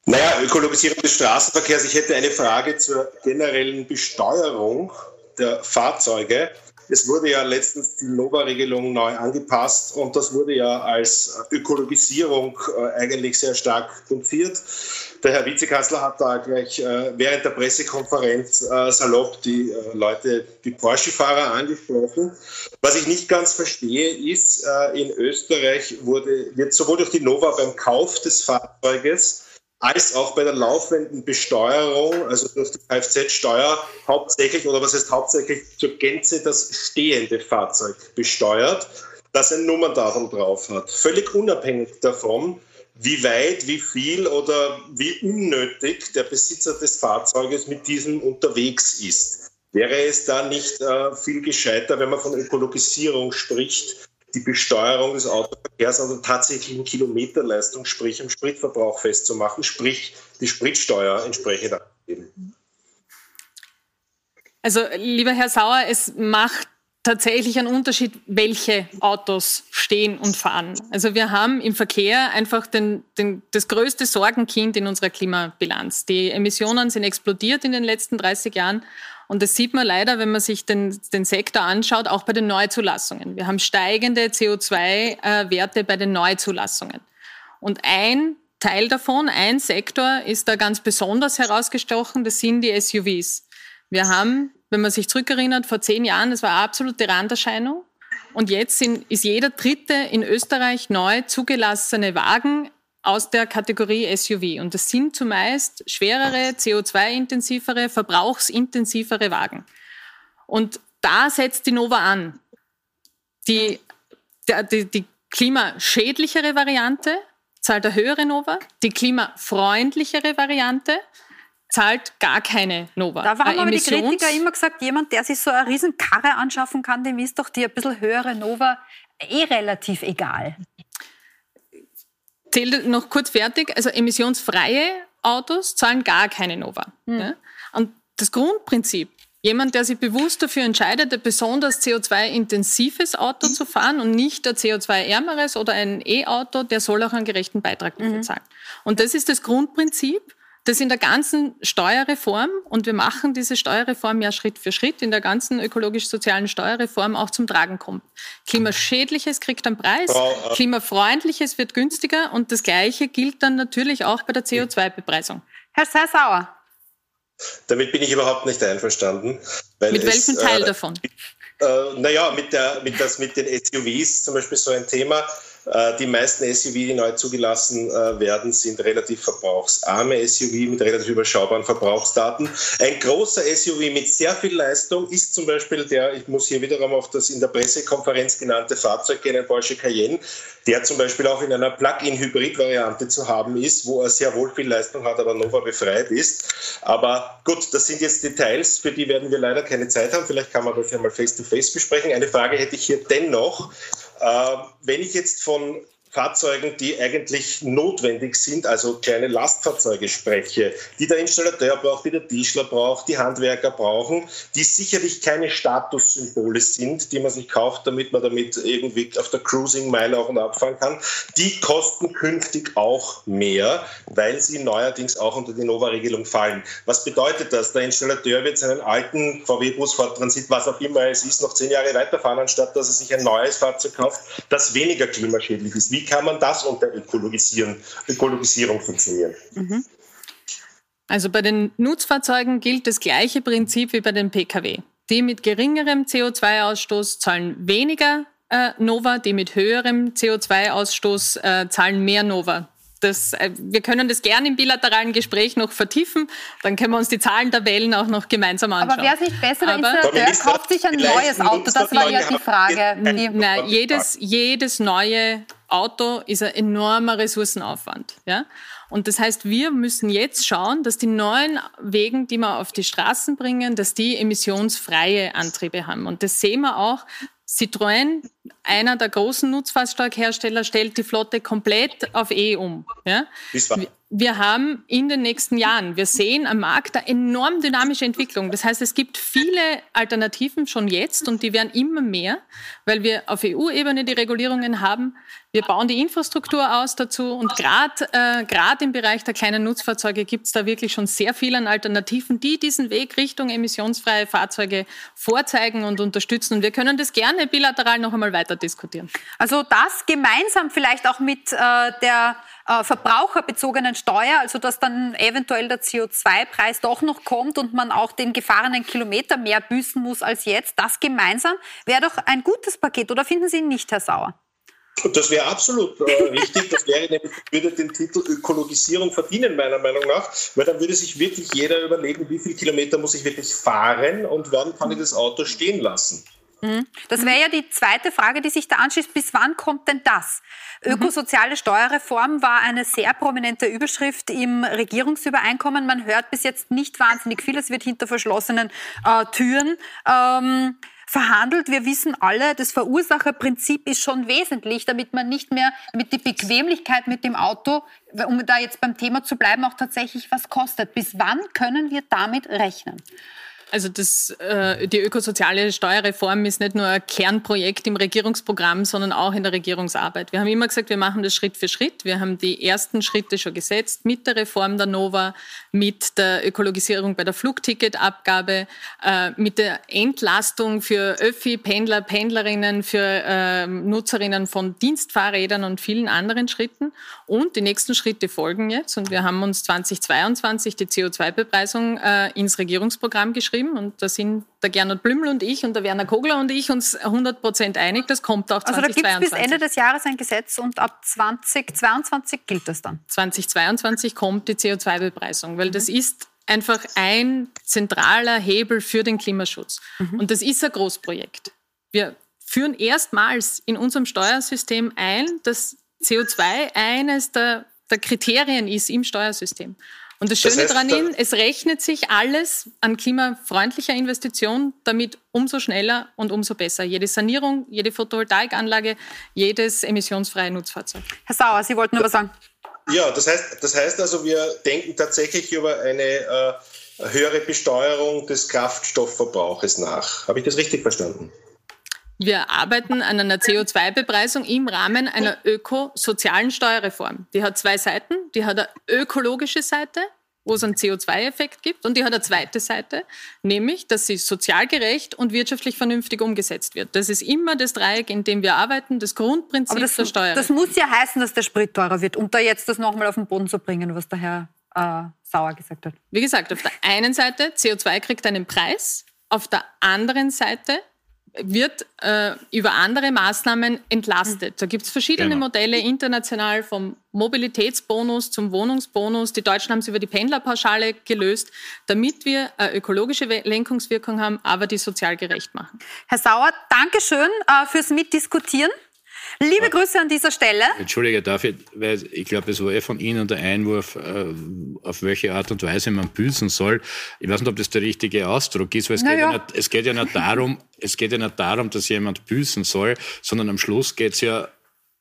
[SPEAKER 8] Naja, Ökologisierung des Straßenverkehrs. Ich hätte eine Frage zur generellen Besteuerung der Fahrzeuge. Es wurde ja letztens die Nova-Regelung neu angepasst und das wurde ja als Ökologisierung äh, eigentlich sehr stark punziert. Der Herr Vizekanzler hat da gleich äh, während der Pressekonferenz äh, salopp die Leute, die Porsche-Fahrer angesprochen. Was ich nicht ganz verstehe, ist, in Österreich wurde, wird sowohl durch die Nova beim Kauf des Fahrzeuges als auch bei der laufenden Besteuerung, also durch die Kfz-Steuer, hauptsächlich oder was heißt hauptsächlich zur Gänze das stehende Fahrzeug besteuert, das ein Nummerntafel drauf hat. Völlig unabhängig davon, wie weit, wie viel oder wie unnötig der Besitzer des Fahrzeuges mit diesem unterwegs ist. Wäre es da nicht äh, viel gescheiter, wenn man von Ökologisierung spricht, die Besteuerung des Autoverkehrs an der tatsächlichen Kilometerleistung, sprich am Spritverbrauch festzumachen, sprich die Spritsteuer entsprechend abzugeben.
[SPEAKER 2] Also, lieber Herr Sauer, es macht tatsächlich einen Unterschied, welche Autos stehen und fahren. Also wir haben im Verkehr einfach den, den, das größte Sorgenkind in unserer Klimabilanz. Die Emissionen sind explodiert in den letzten 30 Jahren und das sieht man leider, wenn man sich den, den Sektor anschaut, auch bei den Neuzulassungen. Wir haben steigende CO2-Werte bei den Neuzulassungen. Und ein Teil davon, ein Sektor ist da ganz besonders herausgestochen, das sind die SUVs. Wir haben, wenn man sich zurückerinnert, vor zehn Jahren, das war eine absolute Randerscheinung. Und jetzt sind, ist jeder dritte in Österreich neu zugelassene Wagen aus der Kategorie SUV. Und das sind zumeist schwerere, CO2-intensivere, verbrauchsintensivere Wagen. Und da setzt die Nova an. Die, die, die klimaschädlichere Variante zahlt eine höhere Nova, die klimafreundlichere Variante zahlt gar keine Nova.
[SPEAKER 1] Da haben aber die Kritiker immer gesagt, jemand, der sich so eine Riesenkarre anschaffen kann, dem ist doch die ein bisschen höhere Nova eh relativ egal
[SPEAKER 2] zähle noch kurz fertig. Also emissionsfreie Autos zahlen gar keine Nova. Mhm. Ja? Und das Grundprinzip, jemand, der sich bewusst dafür entscheidet, ein besonders CO2-intensives Auto zu fahren und nicht ein CO2-ärmeres oder ein E-Auto, der soll auch einen gerechten Beitrag dafür mhm. zahlen. Und das ist das Grundprinzip das in der ganzen Steuerreform, und wir machen diese Steuerreform ja Schritt für Schritt, in der ganzen ökologisch-sozialen Steuerreform auch zum Tragen kommt. Klimaschädliches kriegt einen Preis, äh, Klimafreundliches wird günstiger und das Gleiche gilt dann natürlich auch bei der CO2-Bepreisung.
[SPEAKER 1] Herr Sassauer.
[SPEAKER 8] Damit bin ich überhaupt nicht einverstanden.
[SPEAKER 2] Mit welchem es, Teil äh, davon?
[SPEAKER 8] Äh, naja, mit, der, mit, das, mit den SUVs zum Beispiel so ein Thema. Äh, die meisten SUV, die neu zugelassen äh, werden, sind relativ verbrauchsarme SUV mit relativ überschaubaren Verbrauchsdaten. Ein großer SUV mit sehr viel Leistung ist zum Beispiel der, ich muss hier wiederum auf das in der Pressekonferenz genannte Fahrzeug gehen, ein Porsche Cayenne, der zum Beispiel auch in einer Plug-in-Hybrid-Variante zu haben ist, wo er sehr wohl viel Leistung hat, aber Nova befreit ist. Aber gut, das sind jetzt Details, für die werden wir leider keine Zeit haben. Vielleicht kann man das ja mal face-to-face -face besprechen. Eine Frage hätte ich hier dennoch. Äh, wenn ich jetzt von Fahrzeugen, die eigentlich notwendig sind, also kleine Lastfahrzeuge spreche, die der Installateur braucht, die der Tischler braucht, die Handwerker brauchen, die sicherlich keine Statussymbole sind, die man sich kauft, damit man damit irgendwie auf der Cruising-Meile auch und abfahren kann, die kosten künftig auch mehr, weil sie neuerdings auch unter die Nova-Regelung fallen. Was bedeutet das? Der Installateur wird seinen alten VW-Bus, Ford Transit, was auch immer es ist, noch zehn Jahre weiterfahren, anstatt dass er sich ein neues Fahrzeug kauft, das weniger klimaschädlich ist. Wie wie kann man das unter Ökologisierung funktionieren? Mhm.
[SPEAKER 2] Also bei den Nutzfahrzeugen gilt das gleiche Prinzip wie bei den Pkw. Die mit geringerem CO2-Ausstoß zahlen weniger äh, Nova, die mit höherem CO2-Ausstoß äh, zahlen mehr Nova. Das, äh, wir können das gerne im bilateralen Gespräch noch vertiefen. Dann können wir uns die Zahlentabellen auch noch gemeinsam anschauen.
[SPEAKER 1] Aber wäre es nicht besser, der Installateur kauft sich ein neues Auto? Das war ja die Frage.
[SPEAKER 2] Na, jedes, jedes neue Auto ist ein enormer Ressourcenaufwand. Ja? Und das heißt, wir müssen jetzt schauen, dass die neuen Wegen, die wir auf die Straßen bringen, dass die emissionsfreie Antriebe haben. Und das sehen wir auch. Citroën, einer der großen Nutzfahrzeughersteller, stellt die Flotte komplett auf E um. Ja? Wir haben in den nächsten Jahren, wir sehen am Markt eine enorm dynamische Entwicklung. Das heißt, es gibt viele Alternativen schon jetzt und die werden immer mehr, weil wir auf EU-Ebene die Regulierungen haben. Wir bauen die Infrastruktur aus dazu und gerade äh, im Bereich der kleinen Nutzfahrzeuge gibt es da wirklich schon sehr viele Alternativen, die diesen Weg Richtung emissionsfreie Fahrzeuge vorzeigen und unterstützen. Und wir können das gerne bilateral noch einmal weiter diskutieren.
[SPEAKER 1] Also das gemeinsam vielleicht auch mit äh, der äh, verbraucherbezogenen Steuer, also dass dann eventuell der CO2-Preis doch noch kommt und man auch den gefahrenen Kilometer mehr büßen muss als jetzt, das gemeinsam wäre doch ein gutes Paket. Oder finden Sie nicht, Herr Sauer?
[SPEAKER 8] Das wäre absolut äh, *laughs* richtig. Das wäre nämlich, würde den Titel Ökologisierung verdienen, meiner Meinung nach, weil dann würde sich wirklich jeder überlegen, wie viele Kilometer muss ich wirklich fahren und wann kann ich das Auto stehen lassen.
[SPEAKER 1] Mhm. Das wäre ja die zweite Frage, die sich da anschließt. Bis wann kommt denn das? Ökosoziale Steuerreform war eine sehr prominente Überschrift im Regierungsübereinkommen. Man hört bis jetzt nicht wahnsinnig viel. Es wird hinter verschlossenen äh, Türen ähm, verhandelt. Wir wissen alle, das Verursacherprinzip ist schon wesentlich, damit man nicht mehr mit die Bequemlichkeit mit dem Auto, um da jetzt beim Thema zu bleiben, auch tatsächlich was kostet. Bis wann können wir damit rechnen?
[SPEAKER 2] Also das, äh, die ökosoziale Steuerreform ist nicht nur ein Kernprojekt im Regierungsprogramm, sondern auch in der Regierungsarbeit. Wir haben immer gesagt, wir machen das Schritt für Schritt. Wir haben die ersten Schritte schon gesetzt mit der Reform der Nova, mit der Ökologisierung bei der Flugticketabgabe, äh, mit der Entlastung für Öffi, Pendler, Pendlerinnen, für äh, Nutzerinnen von Dienstfahrrädern und vielen anderen Schritten. Und die nächsten Schritte folgen jetzt. Und wir haben uns 2022 die CO2-Bepreisung äh, ins Regierungsprogramm geschrieben geschrieben und da sind der Gernot Blümel und ich und der Werner Kogler und ich uns 100 Prozent einig, das kommt auch 2022. Also da gibt
[SPEAKER 1] es bis Ende des Jahres ein Gesetz und ab 2022 gilt das dann?
[SPEAKER 2] 2022 kommt die CO2-Bepreisung, weil mhm. das ist einfach ein zentraler Hebel für den Klimaschutz. Mhm. Und das ist ein Großprojekt. Wir führen erstmals in unserem Steuersystem ein, dass CO2 eines der, der Kriterien ist im Steuersystem. Und das Schöne das heißt, daran ist, es rechnet sich alles an klimafreundlicher Investition damit umso schneller und umso besser. Jede Sanierung, jede Photovoltaikanlage, jedes emissionsfreie Nutzfahrzeug.
[SPEAKER 1] Herr Sauer, Sie wollten nur was sagen.
[SPEAKER 8] Ja, das heißt, das heißt also, wir denken tatsächlich über eine äh, höhere Besteuerung des Kraftstoffverbrauches nach. Habe ich das richtig verstanden?
[SPEAKER 2] Wir arbeiten an einer CO2-Bepreisung im Rahmen einer ökosozialen Steuerreform. Die hat zwei Seiten. Die hat eine ökologische Seite, wo es einen CO2-Effekt gibt, und die hat eine zweite Seite, nämlich, dass sie sozial gerecht und wirtschaftlich vernünftig umgesetzt wird. Das ist immer das Dreieck, in dem wir arbeiten, das Grundprinzip
[SPEAKER 1] das,
[SPEAKER 2] der Steuer.
[SPEAKER 1] Das muss ja heißen, dass der Sprit teurer wird. Um da jetzt das nochmal auf den Boden zu bringen, was der Herr äh, Sauer gesagt hat.
[SPEAKER 2] Wie gesagt, auf der einen Seite, CO2 kriegt einen Preis, auf der anderen Seite wird äh, über andere Maßnahmen entlastet. Da gibt es verschiedene genau. Modelle international, vom Mobilitätsbonus zum Wohnungsbonus. Die Deutschen haben es über die Pendlerpauschale gelöst, damit wir eine ökologische Lenkungswirkung haben, aber die sozial gerecht machen.
[SPEAKER 1] Herr Sauer, danke schön äh, fürs Mitdiskutieren. Liebe Grüße an dieser Stelle.
[SPEAKER 3] Entschuldige, darf ich, weil ich glaube, es war eh von Ihnen der Einwurf, äh, auf welche Art und Weise man büßen soll. Ich weiß nicht, ob das der richtige Ausdruck ist, weil es, geht ja. ja nicht, es geht ja nicht darum, es geht ja nicht darum, dass jemand büßen soll, sondern am Schluss geht es ja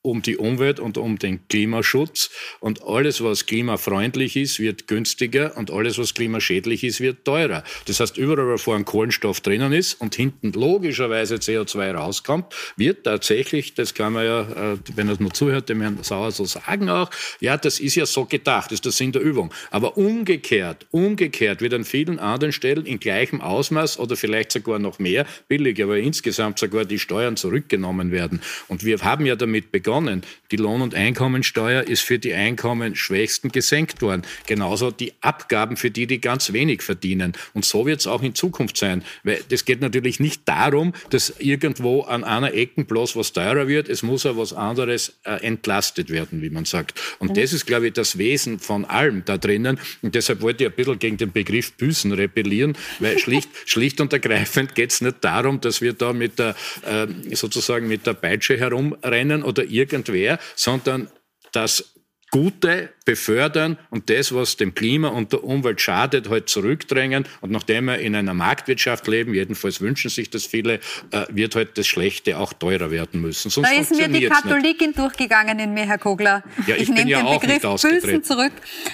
[SPEAKER 3] um die Umwelt und um den Klimaschutz. Und alles, was klimafreundlich ist, wird günstiger und alles, was klimaschädlich ist, wird teurer. Das heißt, überall, wo vorne Kohlenstoff drinnen ist und hinten logischerweise CO2 rauskommt, wird tatsächlich, das kann man ja, äh, wenn er nur zuhört, dem Herrn Sauer so sagen auch, ja, das ist ja so gedacht, das ist der Sinn der Übung. Aber umgekehrt, umgekehrt wird an vielen anderen Stellen in gleichem Ausmaß oder vielleicht sogar noch mehr billig, aber insgesamt sogar die Steuern zurückgenommen werden. Und wir haben ja damit begonnen, begonnen. Die Lohn- und Einkommensteuer ist für die Einkommensschwächsten gesenkt worden. Genauso die Abgaben für die, die ganz wenig verdienen. Und so wird es auch in Zukunft sein. Weil das geht natürlich nicht darum, dass irgendwo an einer Ecke bloß was teurer wird. Es muss auch was anderes äh, entlastet werden, wie man sagt. Und das ist, glaube ich, das Wesen von allem da drinnen. Und deshalb wollte ich ein bisschen gegen den Begriff Büßen rebellieren, weil schlicht, *laughs* schlicht und ergreifend geht es nicht darum, dass wir da mit der, äh, sozusagen mit der Peitsche herumrennen oder irgendwer, sondern das Gute befördern und das, was dem Klima und der Umwelt schadet, halt zurückdrängen. Und nachdem wir in einer Marktwirtschaft leben, jedenfalls wünschen sich das viele, äh, wird halt das Schlechte auch teurer werden müssen.
[SPEAKER 1] Sonst da ist mir die Katholikin nicht. durchgegangen in mir, Herr Kogler.
[SPEAKER 3] Ja, ich, ich nehme ja den Begriff Bösen
[SPEAKER 1] zurück.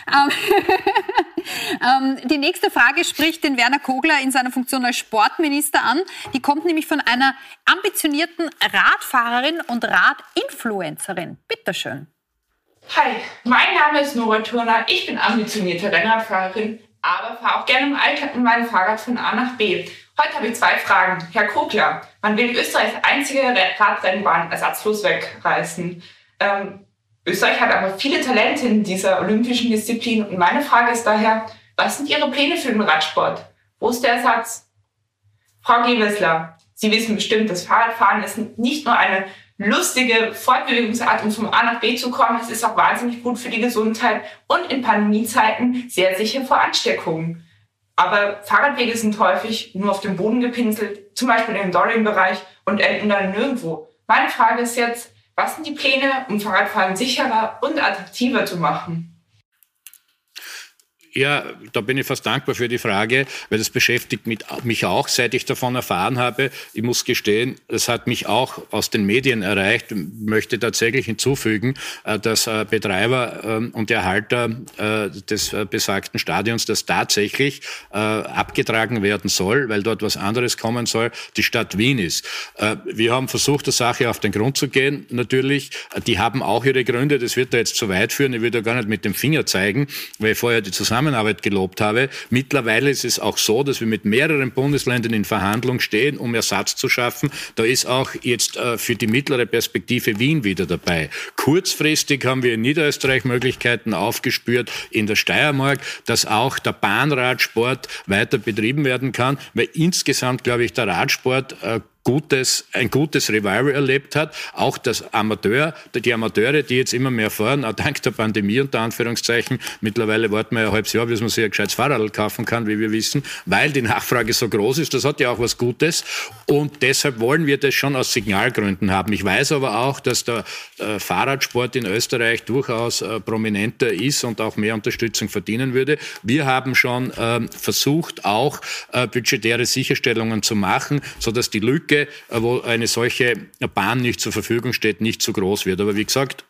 [SPEAKER 1] Ähm, *laughs* Ähm, die nächste Frage spricht den Werner Kogler in seiner Funktion als Sportminister an. Die kommt nämlich von einer ambitionierten Radfahrerin und Radinfluencerin. Bitteschön.
[SPEAKER 9] Hi, mein Name ist Nora Turner. Ich bin ambitionierte Rennradfahrerin, aber fahre auch gerne im Alltag mit meinem Fahrrad von A nach B. Heute habe ich zwei Fragen. Herr Kogler, man will Österreichs einzige Radrennbahn ersatzlos wegreißen. Ähm, Österreich hat aber viele Talente in dieser olympischen Disziplin und meine Frage ist daher, was sind Ihre Pläne für den Radsport? Wo ist der Ersatz? Frau Gewessler, Sie wissen bestimmt, das Fahrradfahren ist nicht nur eine lustige Fortbewegungsart, um vom A nach B zu kommen. Es ist auch wahnsinnig gut für die Gesundheit und in Pandemiezeiten sehr sicher vor Ansteckungen. Aber Fahrradwege sind häufig nur auf dem Boden gepinselt, zum Beispiel im Dorring-Bereich und enden dann nirgendwo. Meine Frage ist jetzt, was sind die Pläne, um Fahrradfahren sicherer und attraktiver zu machen?
[SPEAKER 3] Ja, da bin ich fast dankbar für die Frage, weil das beschäftigt mich auch, seit ich davon erfahren habe. Ich muss gestehen, das hat mich auch aus den Medien erreicht. Ich möchte tatsächlich hinzufügen, äh, dass äh, Betreiber ähm, und Erhalter äh, des besagten Stadions das tatsächlich abgetragen werden soll, weil dort was anderes kommen soll, die Stadt Wien ist. Wir haben versucht, der Sache auf den Grund zu gehen, natürlich. Die haben auch ihre Gründe, das wird da jetzt zu weit führen. Ich will da gar nicht mit dem Finger zeigen, weil ich vorher die Zusammenarbeit Zusammenarbeit gelobt habe. Mittlerweile ist es auch so, dass wir mit mehreren Bundesländern in Verhandlung stehen, um Ersatz zu schaffen. Da ist auch jetzt äh, für die mittlere Perspektive Wien wieder dabei. Kurzfristig haben wir in Niederösterreich Möglichkeiten aufgespürt, in der Steiermark, dass auch der Bahnradsport weiter betrieben werden kann, weil insgesamt, glaube ich, der Radsport äh, gutes, ein gutes Revival erlebt hat. Auch das Amateur, die Amateure, die jetzt immer mehr fahren, auch dank der Pandemie unter Anführungszeichen. Mittlerweile warten wir ja ein halbes Jahr, bis man sich ein gescheites Fahrrad kaufen kann, wie wir wissen, weil die Nachfrage so groß ist. Das hat ja auch was Gutes. Und deshalb wollen wir das schon aus Signalgründen haben. Ich weiß aber auch, dass der äh, Fahrradsport in Österreich durchaus äh, prominenter ist und auch mehr Unterstützung verdienen würde. Wir haben schon äh, versucht, auch äh, budgetäre Sicherstellungen zu machen, sodass die Lücke Lücke, äh, wo eine solche Bahn nicht zur Verfügung steht, nicht zu groß wird. Aber wie gesagt,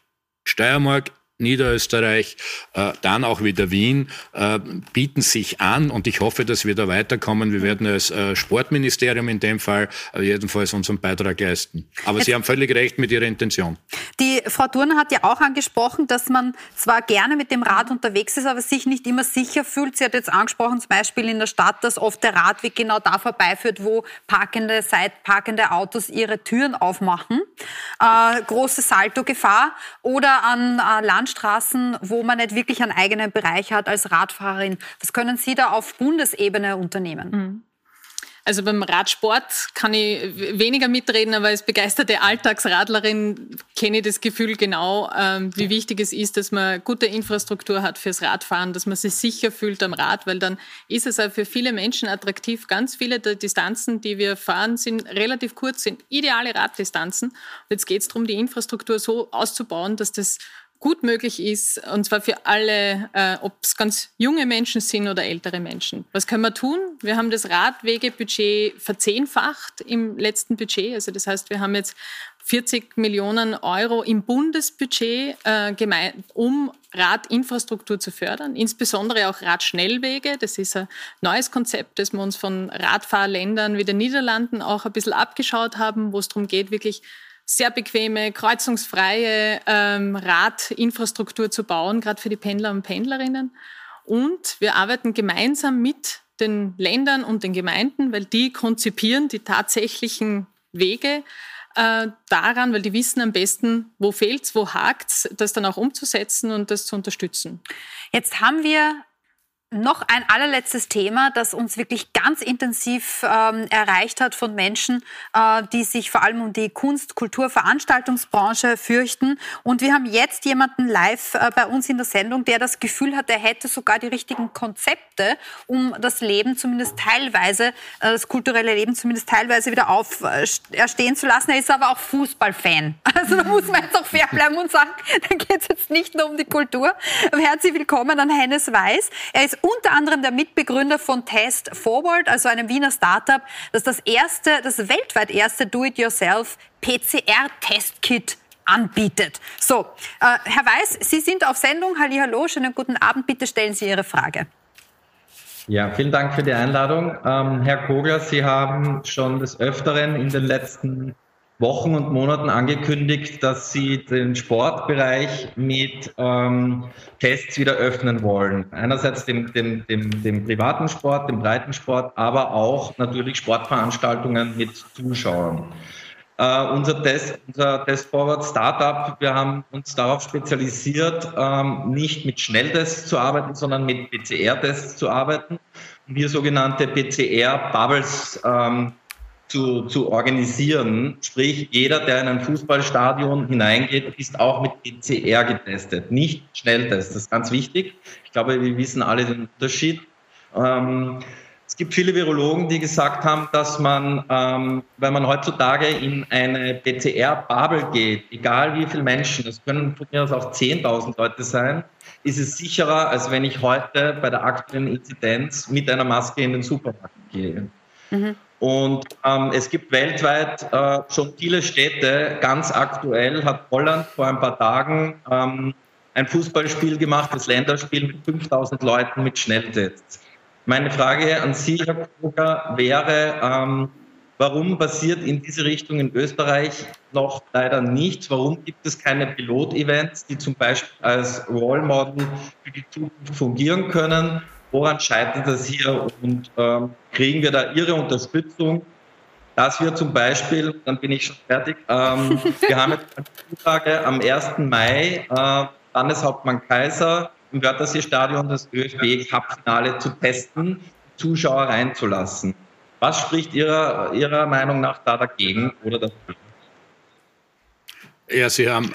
[SPEAKER 3] Steiermark Niederösterreich, äh, dann auch wieder Wien, äh, bieten sich an und ich hoffe, dass wir da weiterkommen. Wir werden als äh, Sportministerium in dem Fall jedenfalls unseren Beitrag leisten. Aber Jetzt, Sie haben völlig recht mit Ihrer Intention.
[SPEAKER 1] Die Frau Thurner hat ja auch angesprochen, dass man zwar gerne mit dem Rad unterwegs ist, aber sich nicht immer sicher fühlt. Sie hat jetzt angesprochen, zum Beispiel in der Stadt, dass oft der Radweg genau da vorbeiführt, wo parkende, seitparkende Autos ihre Türen aufmachen. Äh, große Salto-Gefahr. Oder an äh, Land Landstraßen, wo man nicht wirklich einen eigenen Bereich hat als Radfahrerin. Was können Sie da auf Bundesebene unternehmen? Mhm.
[SPEAKER 2] Also beim Radsport kann ich weniger mitreden, aber als begeisterte Alltagsradlerin kenne ich das Gefühl genau, ähm, wie wichtig es ist, dass man gute Infrastruktur hat fürs Radfahren, dass man sich sicher fühlt am Rad, weil dann ist es auch für viele Menschen attraktiv. Ganz viele der Distanzen, die wir fahren, sind relativ kurz, sind ideale Raddistanzen. Und jetzt geht es darum, die Infrastruktur so auszubauen, dass das gut möglich ist, und zwar für alle, äh, ob es ganz junge Menschen sind oder ältere Menschen. Was können wir tun? Wir haben das Radwegebudget verzehnfacht im letzten Budget. Also das heißt, wir haben jetzt 40 Millionen Euro im Bundesbudget, äh, um Radinfrastruktur zu fördern, insbesondere auch Radschnellwege. Das ist ein neues Konzept, das wir uns von Radfahrländern wie den Niederlanden auch ein bisschen abgeschaut haben, wo es darum geht, wirklich sehr bequeme, kreuzungsfreie ähm, Radinfrastruktur zu bauen, gerade für die Pendler und Pendlerinnen. Und wir arbeiten gemeinsam mit den Ländern und den Gemeinden, weil die konzipieren die tatsächlichen Wege äh, daran, weil die wissen am besten, wo fehlt's, wo hakt's, das dann auch umzusetzen und das zu unterstützen.
[SPEAKER 1] Jetzt haben wir noch ein allerletztes Thema, das uns wirklich ganz intensiv ähm, erreicht hat von Menschen, äh, die sich vor allem um die Kunst-, Kultur-, Veranstaltungsbranche fürchten. Und wir haben jetzt jemanden live äh, bei uns in der Sendung, der das Gefühl hat, er hätte sogar die richtigen Konzepte, um das Leben zumindest teilweise, äh, das kulturelle Leben zumindest teilweise wieder auferstehen zu lassen. Er ist aber auch Fußballfan. *laughs* Also da muss man jetzt auch fair bleiben und sagen, *laughs* da geht es jetzt nicht nur um die Kultur. Herzlich willkommen an Hennes Weiß. Er ist unter anderem der Mitbegründer von Test Forward, also einem Wiener Startup, das das erste, das weltweit erste Do-it-yourself PCR-Testkit anbietet. So, äh, Herr Weiß, Sie sind auf Sendung. Hallo, schönen guten Abend. Bitte stellen Sie Ihre Frage.
[SPEAKER 10] Ja, vielen Dank für die Einladung. Ähm, Herr Kogler, Sie haben schon des Öfteren in den letzten Wochen und Monaten angekündigt, dass Sie den Sportbereich mit ähm, Tests wieder öffnen wollen. Einerseits dem, dem, dem, dem privaten Sport, dem Breitensport, aber auch natürlich Sportveranstaltungen mit Zuschauern. Uh, unser Test, unser Test Forward Startup, wir haben uns darauf spezialisiert, ähm, nicht mit Schnelltests zu arbeiten, sondern mit PCR-Tests zu arbeiten und hier sogenannte PCR-Bubbles ähm, zu, zu organisieren. Sprich, jeder, der in ein Fußballstadion hineingeht, ist auch mit PCR getestet, nicht Schnelltest. Das ist ganz wichtig. Ich glaube, wir wissen alle den Unterschied. Ähm, es gibt viele Virologen, die gesagt haben, dass man, ähm, wenn man heutzutage in eine PCR-Bubble geht, egal wie viele Menschen, das können von mir aus auch 10.000 Leute sein, ist es sicherer, als wenn ich heute bei der aktuellen Inzidenz mit einer Maske in den Supermarkt gehe. Mhm. Und ähm, es gibt weltweit äh, schon viele Städte. Ganz aktuell hat Holland vor ein paar Tagen ähm, ein Fußballspiel gemacht, das Länderspiel mit 5000 Leuten mit Schnelltests. Meine Frage an Sie, Herr Kruger, wäre, ähm, warum passiert in diese Richtung in Österreich noch leider nichts? Warum gibt es keine Pilot-Events, die zum Beispiel als Role Model für die Zukunft fungieren können? Woran scheitert das hier und ähm, kriegen wir da Ihre Unterstützung, dass wir zum Beispiel, dann bin ich schon fertig, ähm, *laughs* wir haben jetzt eine Zusage am 1. Mai, äh, Landeshauptmann Kaiser im Wörthersee-Stadion das ÖFB-Cup-Finale zu testen, Zuschauer reinzulassen. Was spricht Ihrer, Ihrer Meinung nach da dagegen oder dafür?
[SPEAKER 3] Ja, Sie haben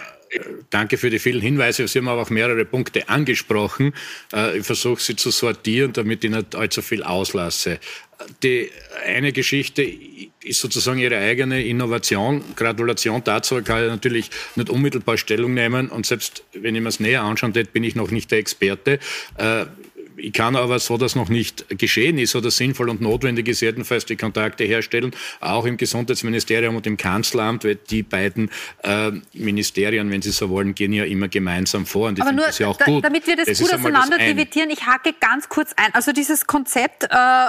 [SPEAKER 3] Danke für die vielen Hinweise. Sie haben aber auch mehrere Punkte angesprochen. Äh, ich versuche sie zu sortieren, damit ich nicht allzu viel auslasse. Die eine Geschichte ist sozusagen ihre eigene Innovation. Gratulation dazu kann ich natürlich nicht unmittelbar Stellung nehmen. Und selbst wenn ich mir es näher anschauen hätte, bin ich noch nicht der Experte. Ich kann aber, so dass noch nicht geschehen ist oder sinnvoll und notwendig ist, jedenfalls die Kontakte herstellen, auch im Gesundheitsministerium und im Kanzleramt, weil die beiden äh, Ministerien, wenn Sie so wollen, gehen ja immer gemeinsam vor. Und ich
[SPEAKER 1] aber nur,
[SPEAKER 3] das ja auch
[SPEAKER 1] da,
[SPEAKER 3] gut.
[SPEAKER 1] damit wir das, das gut auseinander dividieren, ich hacke ganz kurz ein. Also dieses Konzept, äh,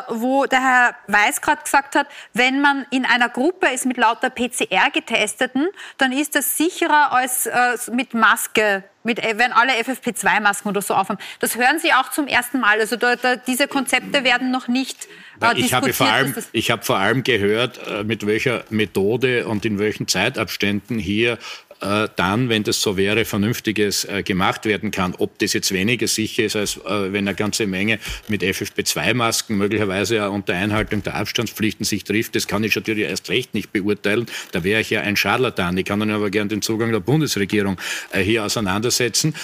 [SPEAKER 1] wo der Herr Weiß gerade gesagt hat, wenn man in einer Gruppe ist mit lauter PCR-Getesteten, dann ist das sicherer als äh, mit Maske mit, äh, wenn alle FFP2-Masken oder so aufhaben. Das hören Sie auch zum ersten Mal. Also da, da, diese Konzepte werden noch nicht äh,
[SPEAKER 3] ich habe vor allem, ich habe vor allem gehört, äh, mit welcher Methode und in welchen Zeitabständen hier äh, dann, wenn das so wäre, Vernünftiges äh, gemacht werden kann. Ob das jetzt weniger sicher ist, als äh, wenn eine ganze Menge mit FFP2-Masken möglicherweise ja unter Einhaltung der Abstandspflichten sich trifft, das kann ich natürlich erst recht nicht beurteilen. Da wäre ich ja ein Scharlatan. Ich kann dann aber gern den Zugang der Bundesregierung hier auseinandersetzen.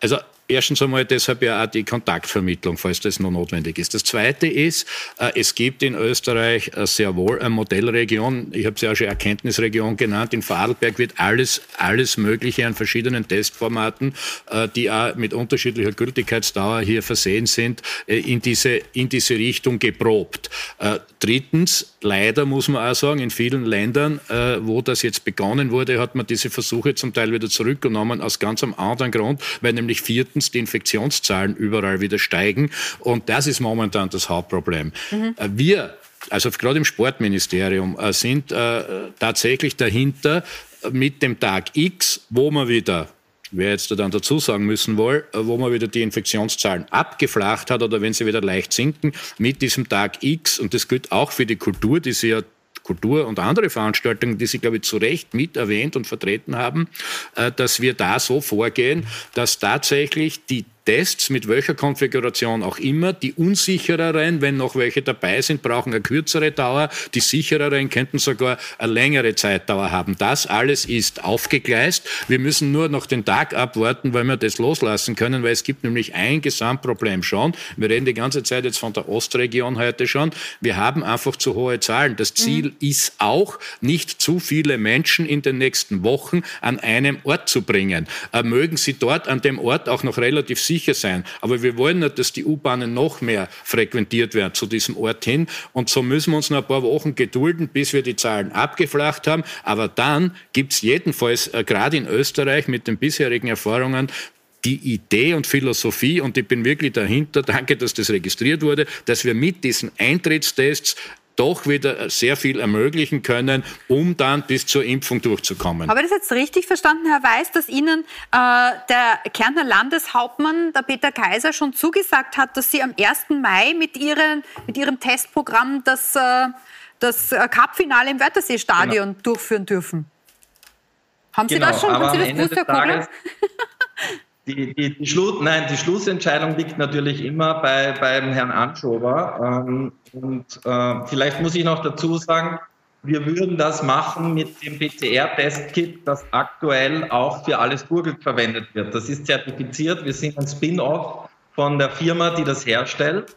[SPEAKER 3] Also Erstens einmal deshalb ja auch die Kontaktvermittlung, falls das noch notwendig ist. Das Zweite ist, äh, es gibt in Österreich äh, sehr wohl eine Modellregion. Ich habe sie auch schon Erkenntnisregion genannt. In Vorarlberg wird alles, alles Mögliche an verschiedenen Testformaten, äh, die auch mit unterschiedlicher Gültigkeitsdauer hier versehen sind, in diese, in diese Richtung geprobt. Drittens, leider muss man auch sagen, in vielen Ländern, wo das jetzt begonnen wurde, hat man diese Versuche zum Teil wieder zurückgenommen, aus ganz einem anderen Grund, weil nämlich vier drittens die Infektionszahlen überall wieder steigen. Und das ist momentan das Hauptproblem. Mhm. Wir also gerade im Sportministerium, äh, sind äh, tatsächlich dahinter mit dem Tag X, wo man wieder wer jetzt dann dazu sagen müssen will, äh, wo man wieder die Infektionszahlen abgeflacht hat oder wenn sie wieder leicht sinken, mit diesem Tag X, und das gilt auch für die Kultur, die sie ja Kultur und andere Veranstaltungen, die Sie, glaube ich, zu Recht mit erwähnt und vertreten haben, äh, dass wir da so vorgehen, dass tatsächlich die Tests mit welcher Konfiguration auch immer. Die unsichereren, wenn noch welche dabei sind, brauchen eine kürzere Dauer. Die sichereren könnten sogar eine längere Zeitdauer haben. Das alles ist aufgegleist. Wir müssen nur noch den Tag abwarten, weil wir das loslassen können, weil es gibt nämlich ein Gesamtproblem schon. Wir reden die ganze Zeit jetzt von der Ostregion heute schon. Wir haben einfach zu hohe Zahlen. Das Ziel mhm. ist auch, nicht zu viele Menschen in den nächsten Wochen an einem Ort zu bringen. Äh, mögen sie dort an dem Ort auch noch relativ sicher sicher sein. Aber wir wollen nicht, dass die U-Bahnen noch mehr frequentiert werden zu diesem Ort hin. Und so müssen wir uns noch ein paar Wochen gedulden, bis wir die Zahlen abgeflacht haben. Aber dann gibt es jedenfalls, äh, gerade in Österreich mit den bisherigen Erfahrungen, die Idee und Philosophie, und ich bin wirklich dahinter, *laughs* danke, dass das registriert wurde, dass wir mit diesen Eintrittstests doch wieder sehr viel ermöglichen können, um dann bis zur Impfung durchzukommen.
[SPEAKER 1] Habe ich das jetzt richtig verstanden, Herr Weiß, dass Ihnen äh, der Kärntner Landeshauptmann, der Peter Kaiser, schon zugesagt hat, dass Sie am 1. Mai mit, Ihren, mit Ihrem Testprogramm das, äh, das Cup-Finale im Wörthersee-Stadion genau. durchführen dürfen? Haben Sie genau, das schon? Haben Sie das gewusst, Herr Kogler? *laughs*
[SPEAKER 10] Die, die, die, Schluss, nein, die Schlussentscheidung liegt natürlich immer bei, beim Herrn Anschober. Ähm, und äh, vielleicht muss ich noch dazu sagen, wir würden das machen mit dem PCR-Testkit, das aktuell auch für alles Gurgelt verwendet wird. Das ist zertifiziert. Wir sind ein Spin-off von der Firma, die das herstellt.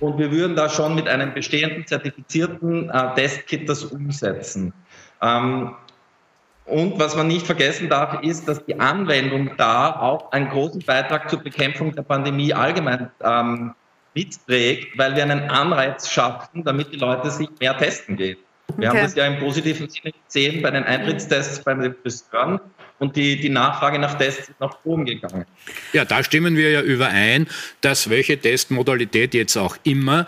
[SPEAKER 10] Und wir würden da schon mit einem bestehenden zertifizierten äh, Testkit das umsetzen. Ähm, und was man nicht vergessen darf, ist, dass die Anwendung da auch einen großen Beitrag zur Bekämpfung der Pandemie allgemein ähm, mitträgt, weil wir einen Anreiz schaffen, damit die Leute sich mehr testen gehen. Wir okay. haben das ja im positiven Sinne gesehen bei den Eintrittstests bei den Friseuren und die, die Nachfrage nach Tests ist nach oben gegangen.
[SPEAKER 3] Ja, da stimmen wir ja überein, dass welche Testmodalität jetzt auch immer,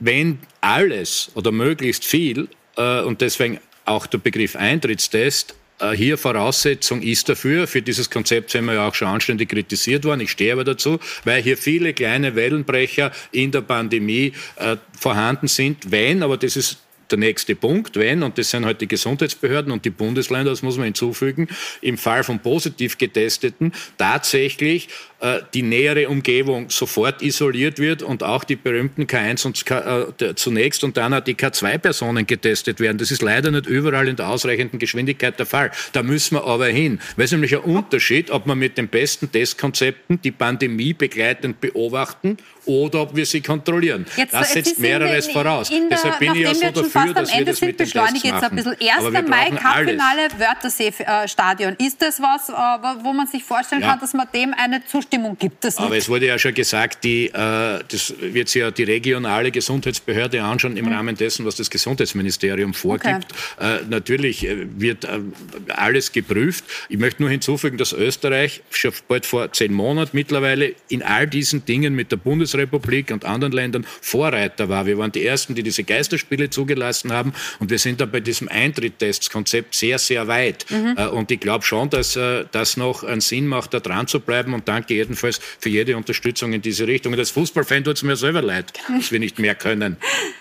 [SPEAKER 3] wenn alles oder möglichst viel äh, und deswegen auch der Begriff Eintrittstest hier Voraussetzung ist dafür, für dieses Konzept sind wir ja auch schon anständig kritisiert worden, ich stehe aber dazu, weil hier viele kleine Wellenbrecher in der Pandemie äh, vorhanden sind, wenn, aber das ist der nächste Punkt, wenn, und das sind halt die Gesundheitsbehörden und die Bundesländer, das muss man hinzufügen, im Fall von positiv Getesteten tatsächlich äh, die nähere Umgebung sofort isoliert wird und auch die berühmten K1 und K, äh, zunächst und dann auch die K2-Personen getestet werden. Das ist leider nicht überall in der ausreichenden Geschwindigkeit der Fall. Da müssen wir aber hin. Weil es nämlich ein Unterschied, ob man mit den besten Testkonzepten die Pandemie begleitend beobachten oder ob wir sie kontrollieren. Jetzt, das setzt mehreres voraus. Der,
[SPEAKER 1] Deshalb bin ich ja so dafür, dass wir das mit den Tests jetzt ein bisschen. 1. Mai Cup-Finale Wörthersee-Stadion. Ist das was, äh, wo man sich vorstellen ja. kann, dass man dem eine Zustimmung Zustimmung gibt es nicht.
[SPEAKER 3] Aber es wurde ja schon gesagt, die, äh, das wird sich ja die regionale Gesundheitsbehörde anschauen im mhm. Rahmen dessen, was das Gesundheitsministerium vorgibt. Okay. Äh, natürlich äh, wird äh, alles geprüft. Ich möchte nur hinzufügen, dass Österreich schon bald vor zehn Monaten mittlerweile in all diesen Dingen mit der Bundesrepublik und anderen Ländern Vorreiter war. Wir waren die Ersten, die diese Geisterspiele zugelassen haben und wir sind da bei diesem Eintritt-Tests-Konzept sehr, sehr weit. Mhm. Äh, und ich glaube schon, dass äh, das noch einen Sinn macht, da dran zu bleiben und danke jedenfalls für jede Unterstützung in diese Richtung. Und als Fußballfan tut es mir selber leid, dass wir nicht mehr können.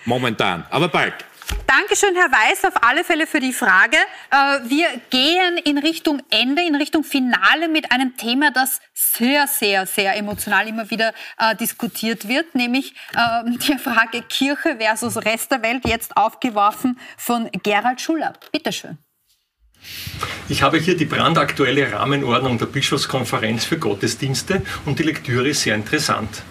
[SPEAKER 3] Momentan. Aber bald.
[SPEAKER 1] Dankeschön, Herr Weiß, auf alle Fälle für die Frage. Äh, wir gehen in Richtung Ende, in Richtung Finale mit einem Thema, das sehr, sehr, sehr emotional immer wieder äh, diskutiert wird, nämlich äh, die Frage Kirche versus Rest der Welt, jetzt aufgeworfen von Gerald Schuller. Bitte schön.
[SPEAKER 11] Ich habe hier die brandaktuelle Rahmenordnung der Bischofskonferenz für Gottesdienste und die Lektüre ist sehr interessant.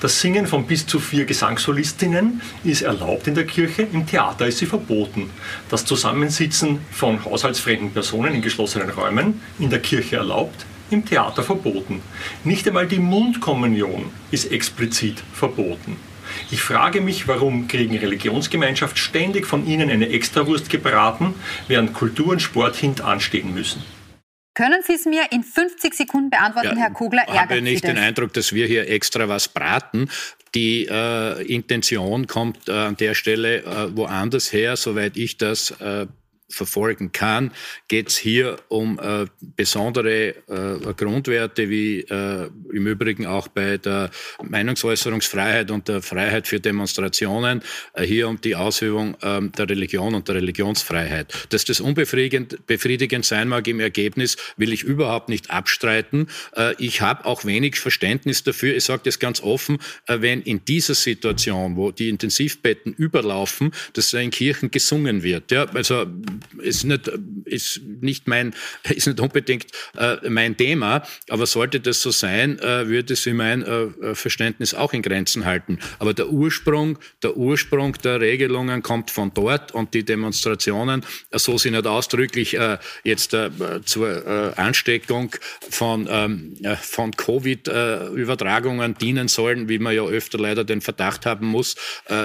[SPEAKER 11] Das Singen von bis zu vier Gesangssolistinnen ist erlaubt in der Kirche, im Theater ist sie verboten. Das Zusammensitzen von haushaltsfremden Personen in geschlossenen Räumen in der Kirche erlaubt, im Theater verboten. Nicht einmal die Mundkommunion ist explizit verboten. Ich frage mich, warum kriegen Religionsgemeinschaft ständig von ihnen eine Extrawurst gebraten, während Kultur und Sport hintanstehen müssen.
[SPEAKER 1] Können Sie es mir in 50 Sekunden beantworten, ja, Herr Kugler?
[SPEAKER 3] Ich habe nicht den Eindruck, dass wir hier extra was braten. Die äh, Intention kommt äh, an der Stelle äh, woanders her, soweit ich das äh, verfolgen kann, geht es hier um äh, besondere äh, Grundwerte, wie äh, im Übrigen auch bei der Meinungsäußerungsfreiheit und der Freiheit für Demonstrationen, äh, hier um die Ausübung ähm, der Religion und der Religionsfreiheit. Dass das unbefriedigend befriedigend sein mag im Ergebnis, will ich überhaupt nicht abstreiten. Äh, ich habe auch wenig Verständnis dafür, ich sage das ganz offen, äh, wenn in dieser Situation, wo die Intensivbetten überlaufen, dass in Kirchen gesungen wird. Ja, also ist nicht, ist nicht mein, *laughs* ist nicht unbedingt äh, mein Thema, aber sollte das so sein, äh, würde sie mein äh, Verständnis auch in Grenzen halten. Aber der Ursprung, der Ursprung der Regelungen kommt von dort und die Demonstrationen, äh, so sie nicht ausdrücklich äh, jetzt äh, zur Ansteckung von, ähm, von Covid-Übertragungen dienen sollen, wie man ja öfter leider den Verdacht haben muss,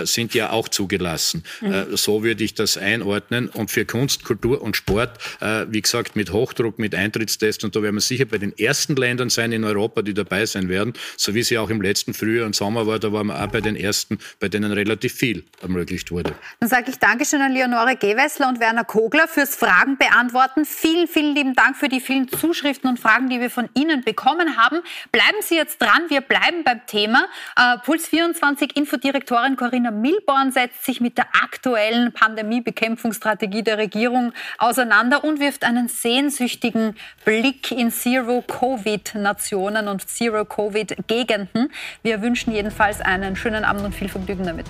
[SPEAKER 3] sind ja auch zugelassen. Mhm. so würde ich das einordnen. Und für Kunden Kunst, Kultur und Sport, äh, wie gesagt, mit Hochdruck, mit Eintrittstests. Und da werden wir sicher bei den ersten Ländern sein in Europa, die dabei sein werden, so wie sie auch im letzten Frühjahr und Sommer war. Da waren wir auch bei den ersten, bei denen relativ viel ermöglicht wurde.
[SPEAKER 1] Dann sage ich Dankeschön an Leonore Gewessler und Werner Kogler fürs Fragen beantworten. Vielen, vielen lieben Dank für die vielen Zuschriften und Fragen, die wir von Ihnen bekommen haben. Bleiben Sie jetzt dran, wir bleiben beim Thema. Äh, Puls 24 Infodirektorin Corinna Milborn setzt sich mit der aktuellen Pandemiebekämpfungsstrategie der Regierung auseinander und wirft einen sehnsüchtigen Blick in Zero-Covid-Nationen und Zero-Covid-Gegenden. Wir wünschen jedenfalls einen schönen Abend und viel Vergnügen damit.